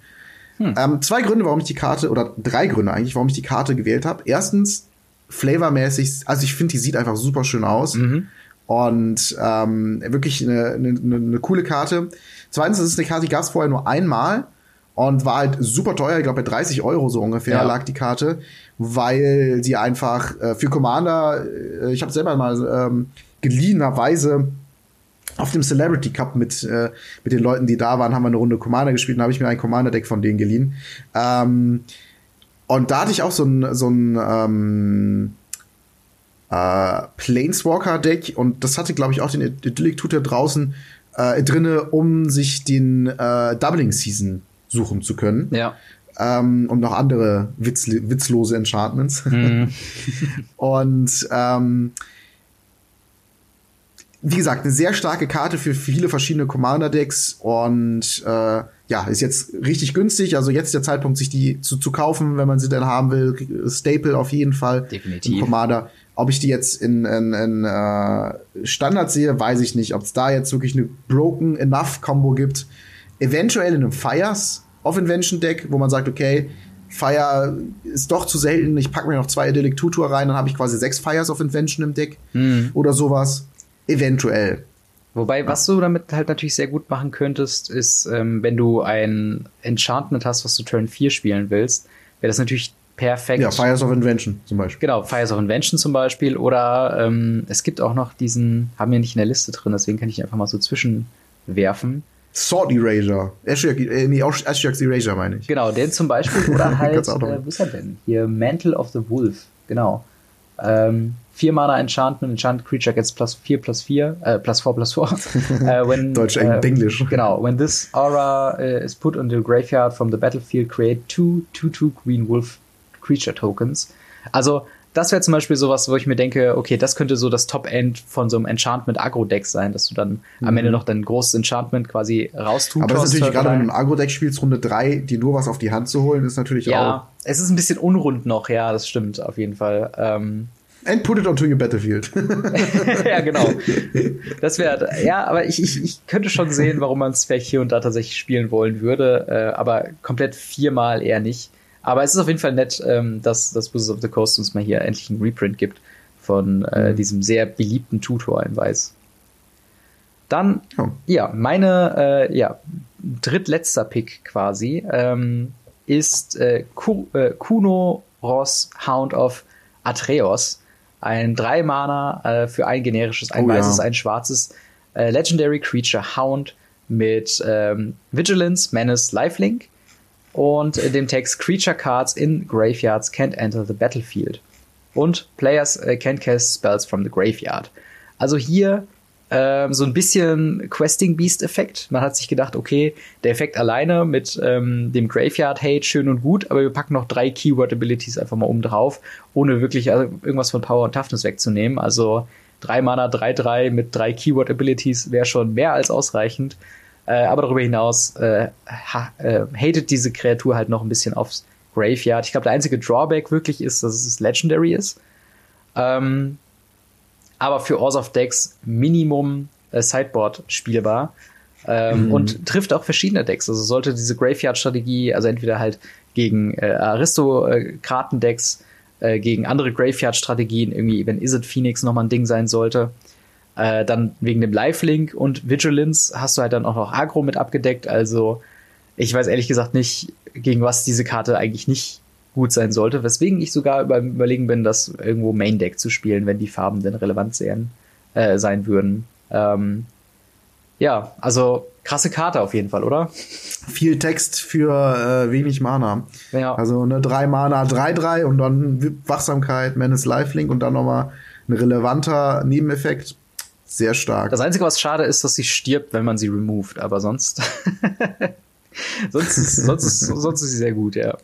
Speaker 1: Hm. Ähm, zwei Gründe, warum ich die Karte, oder drei Gründe eigentlich, warum ich die Karte gewählt habe. Erstens, flavormäßig, also ich finde, die sieht einfach super schön aus. Mhm. Und ähm, wirklich eine, eine, eine coole Karte. Zweitens, das ist eine Karte, die gab es vorher nur einmal und war halt super teuer, ich glaube bei 30 Euro so ungefähr ja. lag die Karte, weil sie einfach äh, für Commander, äh, ich habe selber mal ähm, geliehenerweise auf dem Celebrity Cup mit, äh, mit den Leuten, die da waren, haben wir eine Runde Commander gespielt und habe ich mir ein Commander-Deck von denen geliehen. Ähm, und da hatte ich auch so ein, so ein ähm, äh, Planeswalker-Deck und das hatte, glaube ich, auch den Idyllic Tutor draußen äh, drinne, um sich den äh, Doubling Season suchen zu können.
Speaker 2: Ja.
Speaker 1: Ähm, und noch andere Witz, witzlose Enchantments. Mhm. und ähm, wie gesagt, eine sehr starke Karte für viele verschiedene Commander-Decks und äh, ja, ist jetzt richtig günstig. Also jetzt der Zeitpunkt, sich die zu, zu kaufen, wenn man sie denn haben will. Staple auf jeden Fall.
Speaker 2: Definitiv.
Speaker 1: Commander. Ob ich die jetzt in, in, in äh, Standard sehe, weiß ich nicht. Ob es da jetzt wirklich eine Broken Enough Combo gibt eventuell in einem Fires of Invention Deck, wo man sagt, okay, Fire ist doch zu selten, ich packe mir noch zwei Idyllic Tutor rein, dann habe ich quasi sechs Fires of Invention im Deck mhm. oder sowas. Eventuell.
Speaker 2: Wobei, was du damit halt natürlich sehr gut machen könntest, ist, ähm, wenn du ein Enchantment hast, was du Turn 4 spielen willst, wäre das natürlich perfekt.
Speaker 1: Ja, Fires of Invention zum Beispiel.
Speaker 2: Genau, Fires of Invention zum Beispiel. Oder ähm, es gibt auch noch diesen, haben wir nicht in der Liste drin, deswegen kann ich einfach mal so zwischenwerfen.
Speaker 1: Sword Erasure. Ashjack, äh, nee, Ashjack's Erasure meine ich.
Speaker 2: Genau, den zum Beispiel. Oder halt, äh, wo ist er denn? Hier, Mantle of the Wolf. Genau. Ähm, 4 Mana Enchantment, Enchanted Creature gets plus 4 plus 4, äh, plus 4 plus 4.
Speaker 1: uh, when, Deutsch, äh, Englisch.
Speaker 2: Genau, when this aura uh, is put on the graveyard from the battlefield, create two 2-2 Green Wolf Creature Tokens. Also, das wäre zum Beispiel sowas, wo ich mir denke, okay, das könnte so das Top-End von so einem Enchantment-Agro-Deck sein, dass du dann mhm. am Ende noch dein großes Enchantment quasi raustust.
Speaker 1: Aber das ist natürlich gerade, wenn du ein Agro-Deck spielst, Runde 3, dir nur was auf die Hand zu holen, ist natürlich
Speaker 2: ja, auch. Ja, es ist ein bisschen unrund noch, ja, das stimmt auf jeden Fall. Ähm,
Speaker 1: And put it onto your battlefield.
Speaker 2: ja, genau. Das wäre, ja, aber ich, ich, ich könnte schon sehen, warum man es vielleicht hier und da tatsächlich spielen wollen würde, äh, aber komplett viermal eher nicht. Aber es ist auf jeden Fall nett, ähm, dass, dass Wizards of the Coast uns mal hier endlich einen Reprint gibt von äh, mhm. diesem sehr beliebten Tutor in Weiß. Dann, oh. ja, meine, äh, ja, drittletzter Pick quasi ähm, ist äh, äh Kuno Ross Hound of Atreus ein drei Mana äh, für ein generisches, ein oh, weißes, ja. ein schwarzes äh, Legendary Creature Hound mit ähm, Vigilance, Menace, Lifelink und dem Text Creature Cards in Graveyards can't enter the battlefield. Und Players äh, can't cast spells from the graveyard. Also hier ähm, so ein bisschen Questing Beast Effekt. Man hat sich gedacht, okay, der Effekt alleine mit ähm, dem Graveyard Hate schön und gut, aber wir packen noch drei Keyword Abilities einfach mal oben drauf, ohne wirklich also irgendwas von Power und Toughness wegzunehmen. Also drei Mana, 3-3 mit drei Keyword Abilities wäre schon mehr als ausreichend. Äh, aber darüber hinaus äh, ha, äh, hatet diese Kreatur halt noch ein bisschen aufs Graveyard. Ich glaube, der einzige Drawback wirklich ist, dass es Legendary ist. Ähm, aber für of Decks Minimum äh, Sideboard spielbar. Ähm, mhm. Und trifft auch verschiedene Decks. Also sollte diese Graveyard-Strategie, also entweder halt gegen äh, Aristokraten-Decks, äh, gegen andere Graveyard-Strategien, irgendwie, wenn Is it Phoenix nochmal ein Ding sein sollte, äh, dann wegen dem Lifelink und Vigilance hast du halt dann auch noch Agro mit abgedeckt. Also ich weiß ehrlich gesagt nicht, gegen was diese Karte eigentlich nicht gut sein sollte, weswegen ich sogar beim Überlegen bin, das irgendwo Main Deck zu spielen, wenn die Farben denn relevant sein, äh, sein würden. Ähm, ja, also krasse Karte auf jeden Fall, oder?
Speaker 1: Viel Text für äh, wenig Mana. Ja. Also eine 3 Mana, 3-3 und dann Wachsamkeit, Menace Lifelink und dann nochmal ein relevanter Nebeneffekt. Sehr stark.
Speaker 2: Das Einzige, was schade ist, dass sie stirbt, wenn man sie removed, aber sonst. sonst, ist, sonst, sonst ist sie sehr gut, ja.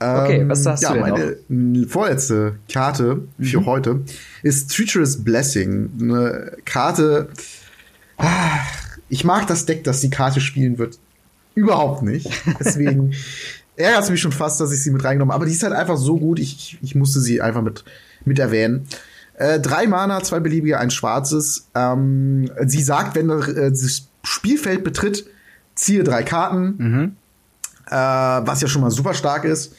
Speaker 1: Okay, was ähm, hast ja, du denn meine noch? vorletzte Karte für mhm. heute ist Treacherous Blessing. Eine Karte. Ah, ich mag das Deck, das die Karte spielen wird, überhaupt nicht. Deswegen ärgert es mich schon fast, dass ich sie mit reingenommen habe. Aber die ist halt einfach so gut, ich, ich musste sie einfach mit, mit erwähnen. Äh, drei Mana, zwei beliebige, ein schwarzes. Ähm, sie sagt, wenn äh, das Spielfeld betritt, ziehe drei Karten. Mhm äh, was ja schon mal super stark ist.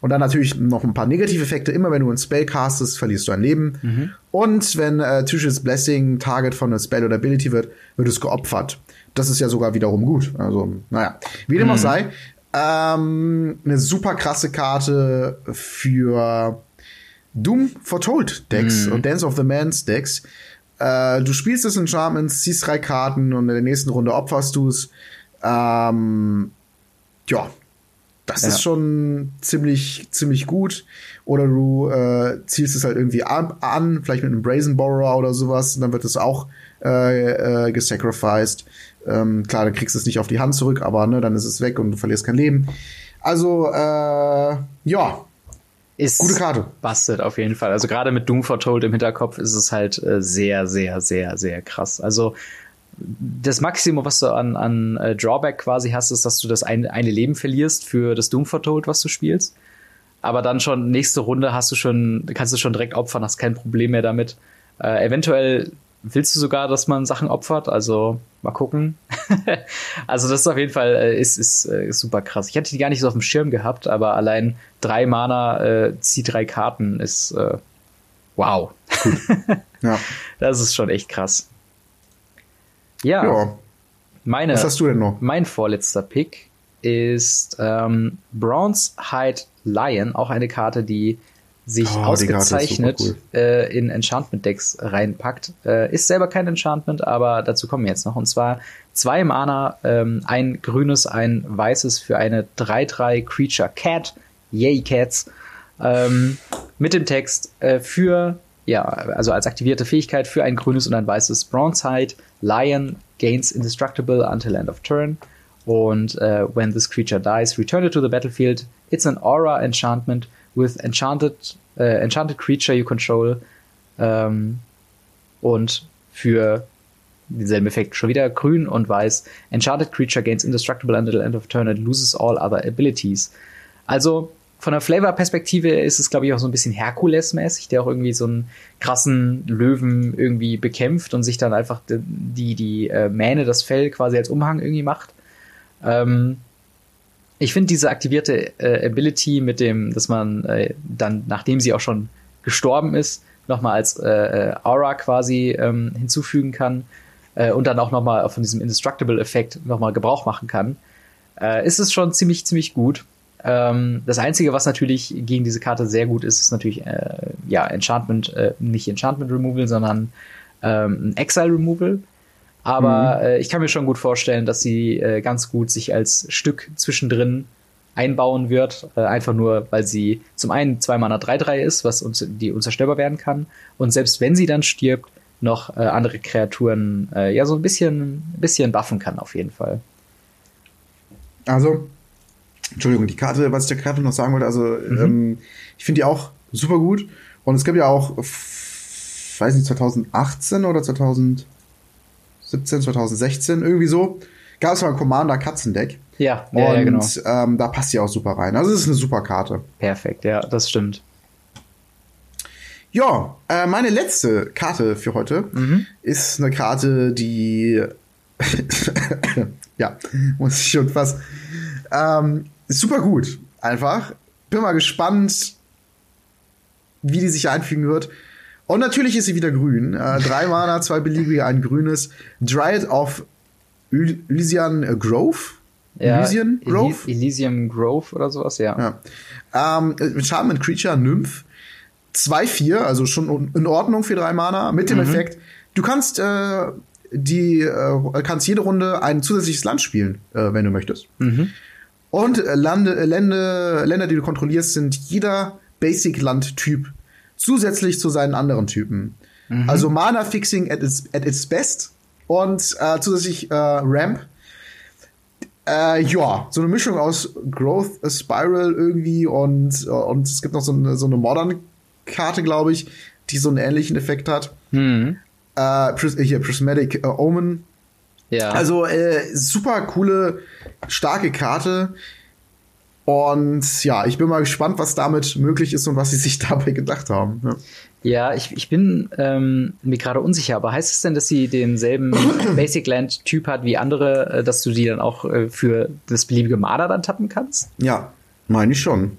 Speaker 1: Und dann natürlich noch ein paar Negativeffekte. Immer wenn du ein Spell castest, verlierst du ein Leben. Mhm. Und wenn äh, Tishes Blessing Target von einer Spell oder Ability wird, wird es geopfert. Das ist ja sogar wiederum gut. Also, naja. Wie dem auch mhm. sei. Ähm, eine super krasse Karte für Doom Foretold Decks mhm. und Dance of the Mans Decks. Äh, du spielst das Enchantment, ziehst drei Karten und in der nächsten Runde opferst du es. Ähm, ja, das ja. ist schon ziemlich, ziemlich gut. Oder du äh, zielst es halt irgendwie an, an, vielleicht mit einem Brazen Borrower oder sowas, und dann wird es auch äh, äh, gesacrificed. Ähm, klar, dann kriegst du es nicht auf die Hand zurück, aber ne, dann ist es weg und du verlierst kein Leben. Also, äh, ja.
Speaker 2: Ist Gute Karte. Bastet auf jeden Fall. Also gerade mit Doom Foretold im Hinterkopf ist es halt äh, sehr, sehr, sehr, sehr krass. Also das Maximum, was du an, an äh, Drawback quasi hast, ist, dass du das ein, eine Leben verlierst für das Doom Foretold, was du spielst. Aber dann schon nächste Runde hast du schon, kannst du schon direkt opfern, hast kein Problem mehr damit. Äh, eventuell willst du sogar, dass man Sachen opfert, also mal gucken. also das ist auf jeden Fall äh, ist, ist, äh, super krass. Ich hätte die gar nicht so auf dem Schirm gehabt, aber allein drei Mana, äh, zieh drei Karten ist äh, wow. ja. Das ist schon echt krass. Ja. ja. Meine,
Speaker 1: Was hast du denn noch?
Speaker 2: Mein vorletzter Pick ist ähm, Bronze Hide Lion, auch eine Karte, die sich oh, ausgezeichnet cool. äh, in Enchantment-Decks reinpackt. Äh, ist selber kein Enchantment, aber dazu kommen wir jetzt noch. Und zwar zwei Mana, ähm, ein grünes, ein weißes für eine 3-3 Creature Cat. Yay, Cats. Ähm, mit dem Text äh, für, ja, also als aktivierte Fähigkeit für ein grünes und ein weißes Bronzehide Lion gains indestructible until end of turn. Und uh, when this creature dies, return it to the battlefield. It's an aura enchantment with enchanted, uh, enchanted creature you control. Ähm, und für denselben Effekt schon wieder grün und weiß. Enchanted creature gains indestructible until end of turn and loses all other abilities. Also von der Flavor-Perspektive ist es, glaube ich, auch so ein bisschen Herkules-mäßig, der auch irgendwie so einen krassen Löwen irgendwie bekämpft und sich dann einfach die, die, die äh, Mähne, das Fell quasi als Umhang irgendwie macht. Ähm, ich finde diese aktivierte äh, Ability mit dem, dass man äh, dann, nachdem sie auch schon gestorben ist, nochmal als äh, äh, Aura quasi ähm, hinzufügen kann äh, und dann auch nochmal von diesem Indestructible-Effekt nochmal Gebrauch machen kann, äh, ist es schon ziemlich, ziemlich gut. Ähm, das Einzige, was natürlich gegen diese Karte sehr gut ist, ist natürlich ja Enchantment, nicht Enchantment Removal, sondern ähm, Exile Removal. Aber mhm. äh, ich kann mir schon gut vorstellen, dass sie äh, ganz gut sich als Stück zwischendrin einbauen wird. Äh, einfach nur, weil sie zum einen zwei Mana 3-3 ist, was uns, die unzerstörbar werden kann. Und selbst wenn sie dann stirbt, noch äh, andere Kreaturen äh, ja so ein bisschen, bisschen buffen kann, auf jeden Fall.
Speaker 1: Also, Entschuldigung, die Karte, was ich der Karte noch sagen wollte, also mhm. ähm, ich finde die auch super gut. Und es gibt ja auch, weiß nicht, 2018 oder 2017, 2016, irgendwie so, gab es mal ein Commander Katzendeck.
Speaker 2: Ja,
Speaker 1: und
Speaker 2: ja, genau.
Speaker 1: ähm, da passt die auch super rein. Also es ist eine super Karte.
Speaker 2: Perfekt, ja, das stimmt.
Speaker 1: Ja, äh, meine letzte Karte für heute mhm. ist eine Karte, die ja, muss ich schon fast ähm, super gut. Einfach. Bin mal gespannt, wie die sich einfügen wird. Und natürlich ist sie wieder grün. Äh, drei Mana, zwei beliebige, ein grünes. Dryad of Elysian Grove.
Speaker 2: Ja, Elysian Grove? Elysium Grove oder sowas, ja.
Speaker 1: ja. Ähm, Charmant Creature, Nymph. 2-4, also schon in Ordnung für drei Mana, mit dem mhm. Effekt, du kannst äh, die äh, kannst jede Runde ein zusätzliches Land spielen, äh, wenn du möchtest. Mhm. Und äh, Lande, äh, Länder, Länder, die du kontrollierst, sind jeder Basic-Land-Typ zusätzlich zu seinen anderen Typen. Mhm. Also Mana-Fixing at its, at its best und äh, zusätzlich äh, Ramp. Äh, ja, so eine Mischung aus Growth Spiral irgendwie und, und es gibt noch so eine, so eine Modern-Karte, glaube ich, die so einen ähnlichen Effekt hat. Mhm. Äh, hier, Prismatic äh, Omen ja. Also äh, super coole, starke Karte. Und ja, ich bin mal gespannt, was damit möglich ist und was sie sich dabei gedacht haben.
Speaker 2: Ja. Ja, ich, ich bin ähm, mir gerade unsicher, aber heißt es denn, dass sie denselben Basic Land Typ hat wie andere, äh, dass du die dann auch äh, für das beliebige Marder dann tappen kannst?
Speaker 1: Ja, meine ich schon.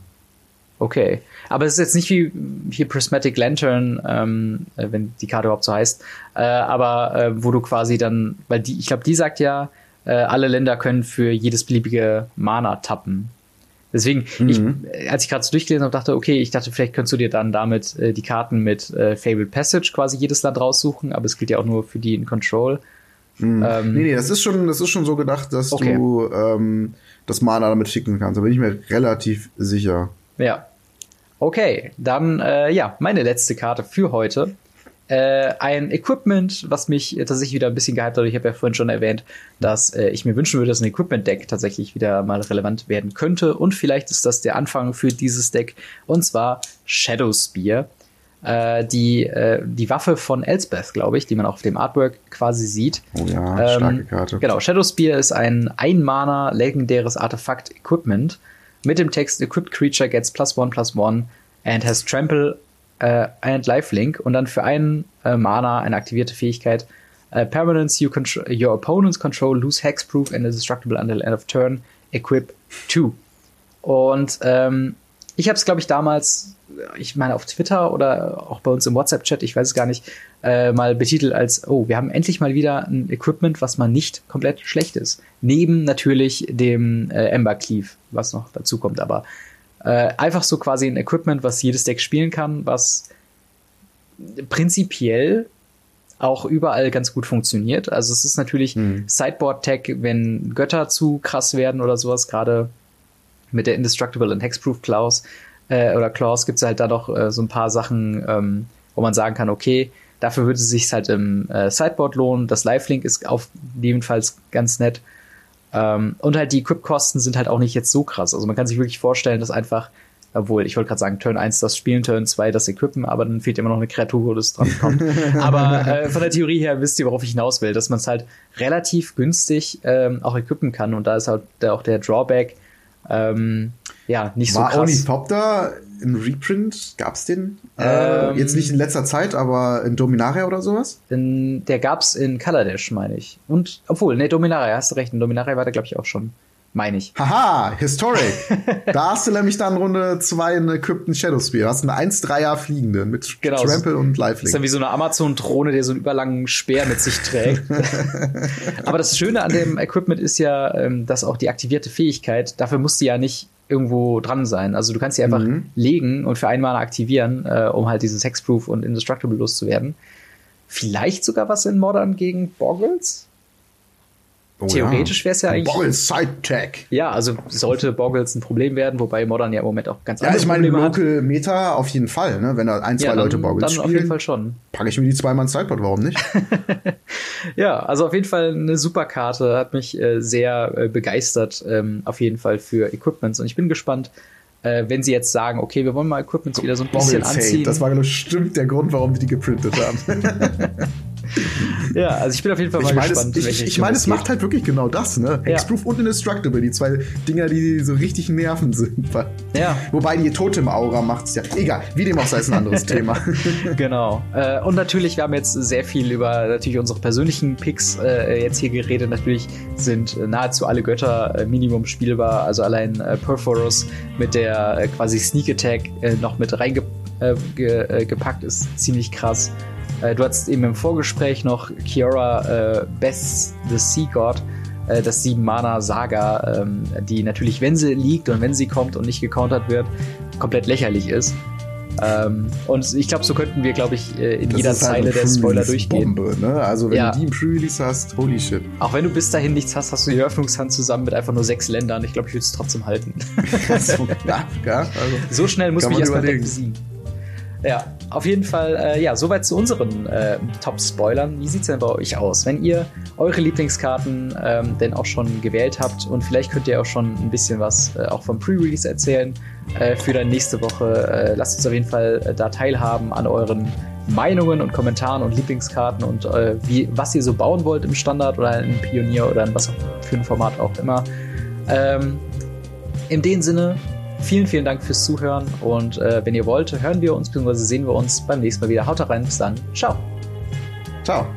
Speaker 2: Okay. Aber es ist jetzt nicht wie hier Prismatic Lantern, ähm, äh, wenn die Karte überhaupt so heißt, äh, aber äh, wo du quasi dann, weil die, ich glaube, die sagt ja, äh, alle Länder können für jedes beliebige Mana tappen. Deswegen, mhm. ich, als ich gerade so durchgelesen habe, dachte, okay, ich dachte, vielleicht könntest du dir dann damit äh, die Karten mit äh, Fabled Passage quasi jedes Land raussuchen, aber es gilt ja auch nur für die in Control.
Speaker 1: Mhm. Ähm, nee, nee, das ist schon, das ist schon so gedacht, dass okay. du ähm, das Mana damit schicken kannst. Da bin ich mir relativ sicher.
Speaker 2: Ja, Okay, dann äh, ja, meine letzte Karte für heute. Äh, ein Equipment, was mich tatsächlich wieder ein bisschen gehypt hat. Ich habe ja vorhin schon erwähnt, dass äh, ich mir wünschen würde, dass ein Equipment-Deck tatsächlich wieder mal relevant werden könnte. Und vielleicht ist das der Anfang für dieses Deck. Und zwar Shadow Spear. Äh, die, äh, die Waffe von Elsbeth, glaube ich, die man auch auf dem Artwork quasi sieht.
Speaker 1: Oh ja, ähm, starke Karte.
Speaker 2: Genau, Shadow Spear ist ein Ein-Mana legendäres Artefakt-Equipment mit dem Text Equipped Creature gets plus one plus one and has Trample uh, and Lifelink und dann für einen uh, Mana eine aktivierte Fähigkeit. Uh, permanence you control, your opponents control lose hexproof and indestructible until end of turn. Equip 2. Und ähm, ich habe es, glaube ich, damals, ich meine auf Twitter oder auch bei uns im WhatsApp-Chat, ich weiß es gar nicht, äh, mal betitelt als, oh, wir haben endlich mal wieder ein Equipment, was mal nicht komplett schlecht ist. Neben natürlich dem äh, Ember Cleave, was noch dazu kommt, aber äh, einfach so quasi ein Equipment, was jedes Deck spielen kann, was prinzipiell auch überall ganz gut funktioniert. Also es ist natürlich hm. Sideboard-Tech, wenn Götter zu krass werden oder sowas, gerade mit der Indestructible und Hexproof Clause. äh, oder Clause gibt es halt da noch äh, so ein paar Sachen, ähm, wo man sagen kann, okay, dafür würde es sich halt im äh, Sideboard lohnen. Das Live-Link ist auf jedenfalls ganz nett. Ähm, und halt die Equip-Kosten sind halt auch nicht jetzt so krass. Also man kann sich wirklich vorstellen, dass einfach, obwohl ich wollte gerade sagen, Turn 1 das Spielen, Turn 2 das Equippen, aber dann fehlt immer noch eine Kreatur, wo das dran kommt. aber äh, von der Theorie her wisst ihr, worauf ich hinaus will, dass man es halt relativ günstig ähm, auch equippen kann. Und da ist halt auch der Drawback, ähm, ja, nicht
Speaker 1: War
Speaker 2: so krass.
Speaker 1: Ornithopter in Reprint? Gab's den? Äh,
Speaker 2: Ähm,
Speaker 1: jetzt nicht in letzter Zeit, aber in Dominaria oder sowas?
Speaker 2: In, der gab's in Kaladesh, meine ich. Und, obwohl, ne, Dominaria, hast du recht. In Dominaria war der, glaube ich, auch schon. Meine ich.
Speaker 1: Haha, Historic. da hast du nämlich dann Runde 2 einen equippten Shadow Spear. Hast eine 1-3er fliegende mit
Speaker 2: Genau,
Speaker 1: Trample und
Speaker 2: Das ist dann
Speaker 1: Lifelink.
Speaker 2: wie so eine Amazon-Drohne, der so einen überlangen Speer mit sich trägt. Aber das Schöne an dem Equipment ist ja, ähm, dass auch die aktivierte Fähigkeit, dafür muss die ja nicht irgendwo dran sein. Also du kannst sie einfach
Speaker 1: Mhm.
Speaker 2: legen und für einmal aktivieren, äh, um halt dieses Hexproof und Indestructible loszuwerden. Vielleicht sogar was in Modern gegen Boggles?
Speaker 1: Oh
Speaker 2: Theoretisch wär's ja eigentlich-
Speaker 1: Boggle Side Tag.
Speaker 2: Ja, also sollte Boggles ein Problem werden, wobei Modern ja im Moment auch ganz
Speaker 1: Ja,
Speaker 2: andere
Speaker 1: ich meine,
Speaker 2: Probleme hat.
Speaker 1: Local Meta auf jeden Fall, ne? Wenn da ein, zwei
Speaker 2: Ja,
Speaker 1: Leute
Speaker 2: dann,
Speaker 1: Boggles
Speaker 2: dann auf jeden
Speaker 1: spielen,
Speaker 2: Fall schon.
Speaker 1: packe ich mir die zweimal ins Sideboard, warum nicht?
Speaker 2: Ja, also auf jeden Fall eine super Karte, hat mich äh, sehr äh, begeistert, ähm, auf jeden Fall für Equipments. Und ich bin gespannt, äh, wenn sie jetzt sagen, okay, wir wollen mal Equipments wieder so ein bisschen
Speaker 1: Boggles Hate.
Speaker 2: anziehen.
Speaker 1: Das war bestimmt der Grund, warum wir die geprintet haben.
Speaker 2: ja, also ich bin auf jeden Fall
Speaker 1: Ich
Speaker 2: mal
Speaker 1: meine,
Speaker 2: gespannt.
Speaker 1: es, ich, ich meine,
Speaker 2: es
Speaker 1: es macht halt wirklich genau das, ne?
Speaker 2: Ja.
Speaker 1: Hexproof und Indestructible, die zwei Dinger, die so richtig nerven sind.
Speaker 2: Ja.
Speaker 1: Wobei die Totem-Aura macht's ja. Egal, wie dem auch sei, ist ein anderes Thema.
Speaker 2: Genau. Äh, und natürlich, wir haben jetzt sehr viel über natürlich unsere persönlichen Picks äh, jetzt hier geredet. Natürlich sind nahezu alle Götter äh, Minimum spielbar. Also allein äh, Perforos mit der äh, quasi Sneak Attack äh, noch mit reingepackt ge, ist ziemlich krass. Äh, du hattest eben im Vorgespräch noch Kiora äh, Best the Sea God, äh, das 7-Mana-Saga, ähm, die natürlich, wenn sie liegt und wenn sie kommt und nicht gecountert wird, komplett lächerlich ist. Ähm, und ich glaube, so könnten wir, glaube ich, äh, in
Speaker 1: Das
Speaker 2: jeder
Speaker 1: halt
Speaker 2: Zeile der Spoiler durchgehen.
Speaker 1: Pre-Release-Bombe, ne? Also wenn
Speaker 2: Ja.
Speaker 1: du die im Pre-Release hast, holy shit.
Speaker 2: Auch wenn du bis dahin nichts hast, hast du die Eröffnungshand zusammen mit einfach nur sechs Ländern. Ich glaube, ich würde es trotzdem halten.
Speaker 1: Also, ja, ja, also.
Speaker 2: so schnell muss mich
Speaker 1: man
Speaker 2: erstmal besiegen. Ja, auf jeden Fall, äh, ja, soweit zu unseren äh, Top-Spoilern. Wie sieht's denn bei euch aus? Wenn ihr eure Lieblingskarten ähm, denn auch schon gewählt habt und vielleicht könnt ihr auch schon ein bisschen was äh, auch vom Pre-Release erzählen äh, für dann nächste Woche, äh, lasst uns auf jeden Fall äh, da teilhaben an euren Meinungen und Kommentaren und Lieblingskarten und wie, was ihr so bauen wollt im Standard oder in Pionier oder in was für ein Format auch immer. Ähm, in dem Sinne, vielen, vielen Dank fürs Zuhören und äh, wenn ihr wollt, hören wir uns bzw. sehen wir uns beim nächsten Mal wieder. Haut rein, bis dann. Ciao.
Speaker 1: Ciao.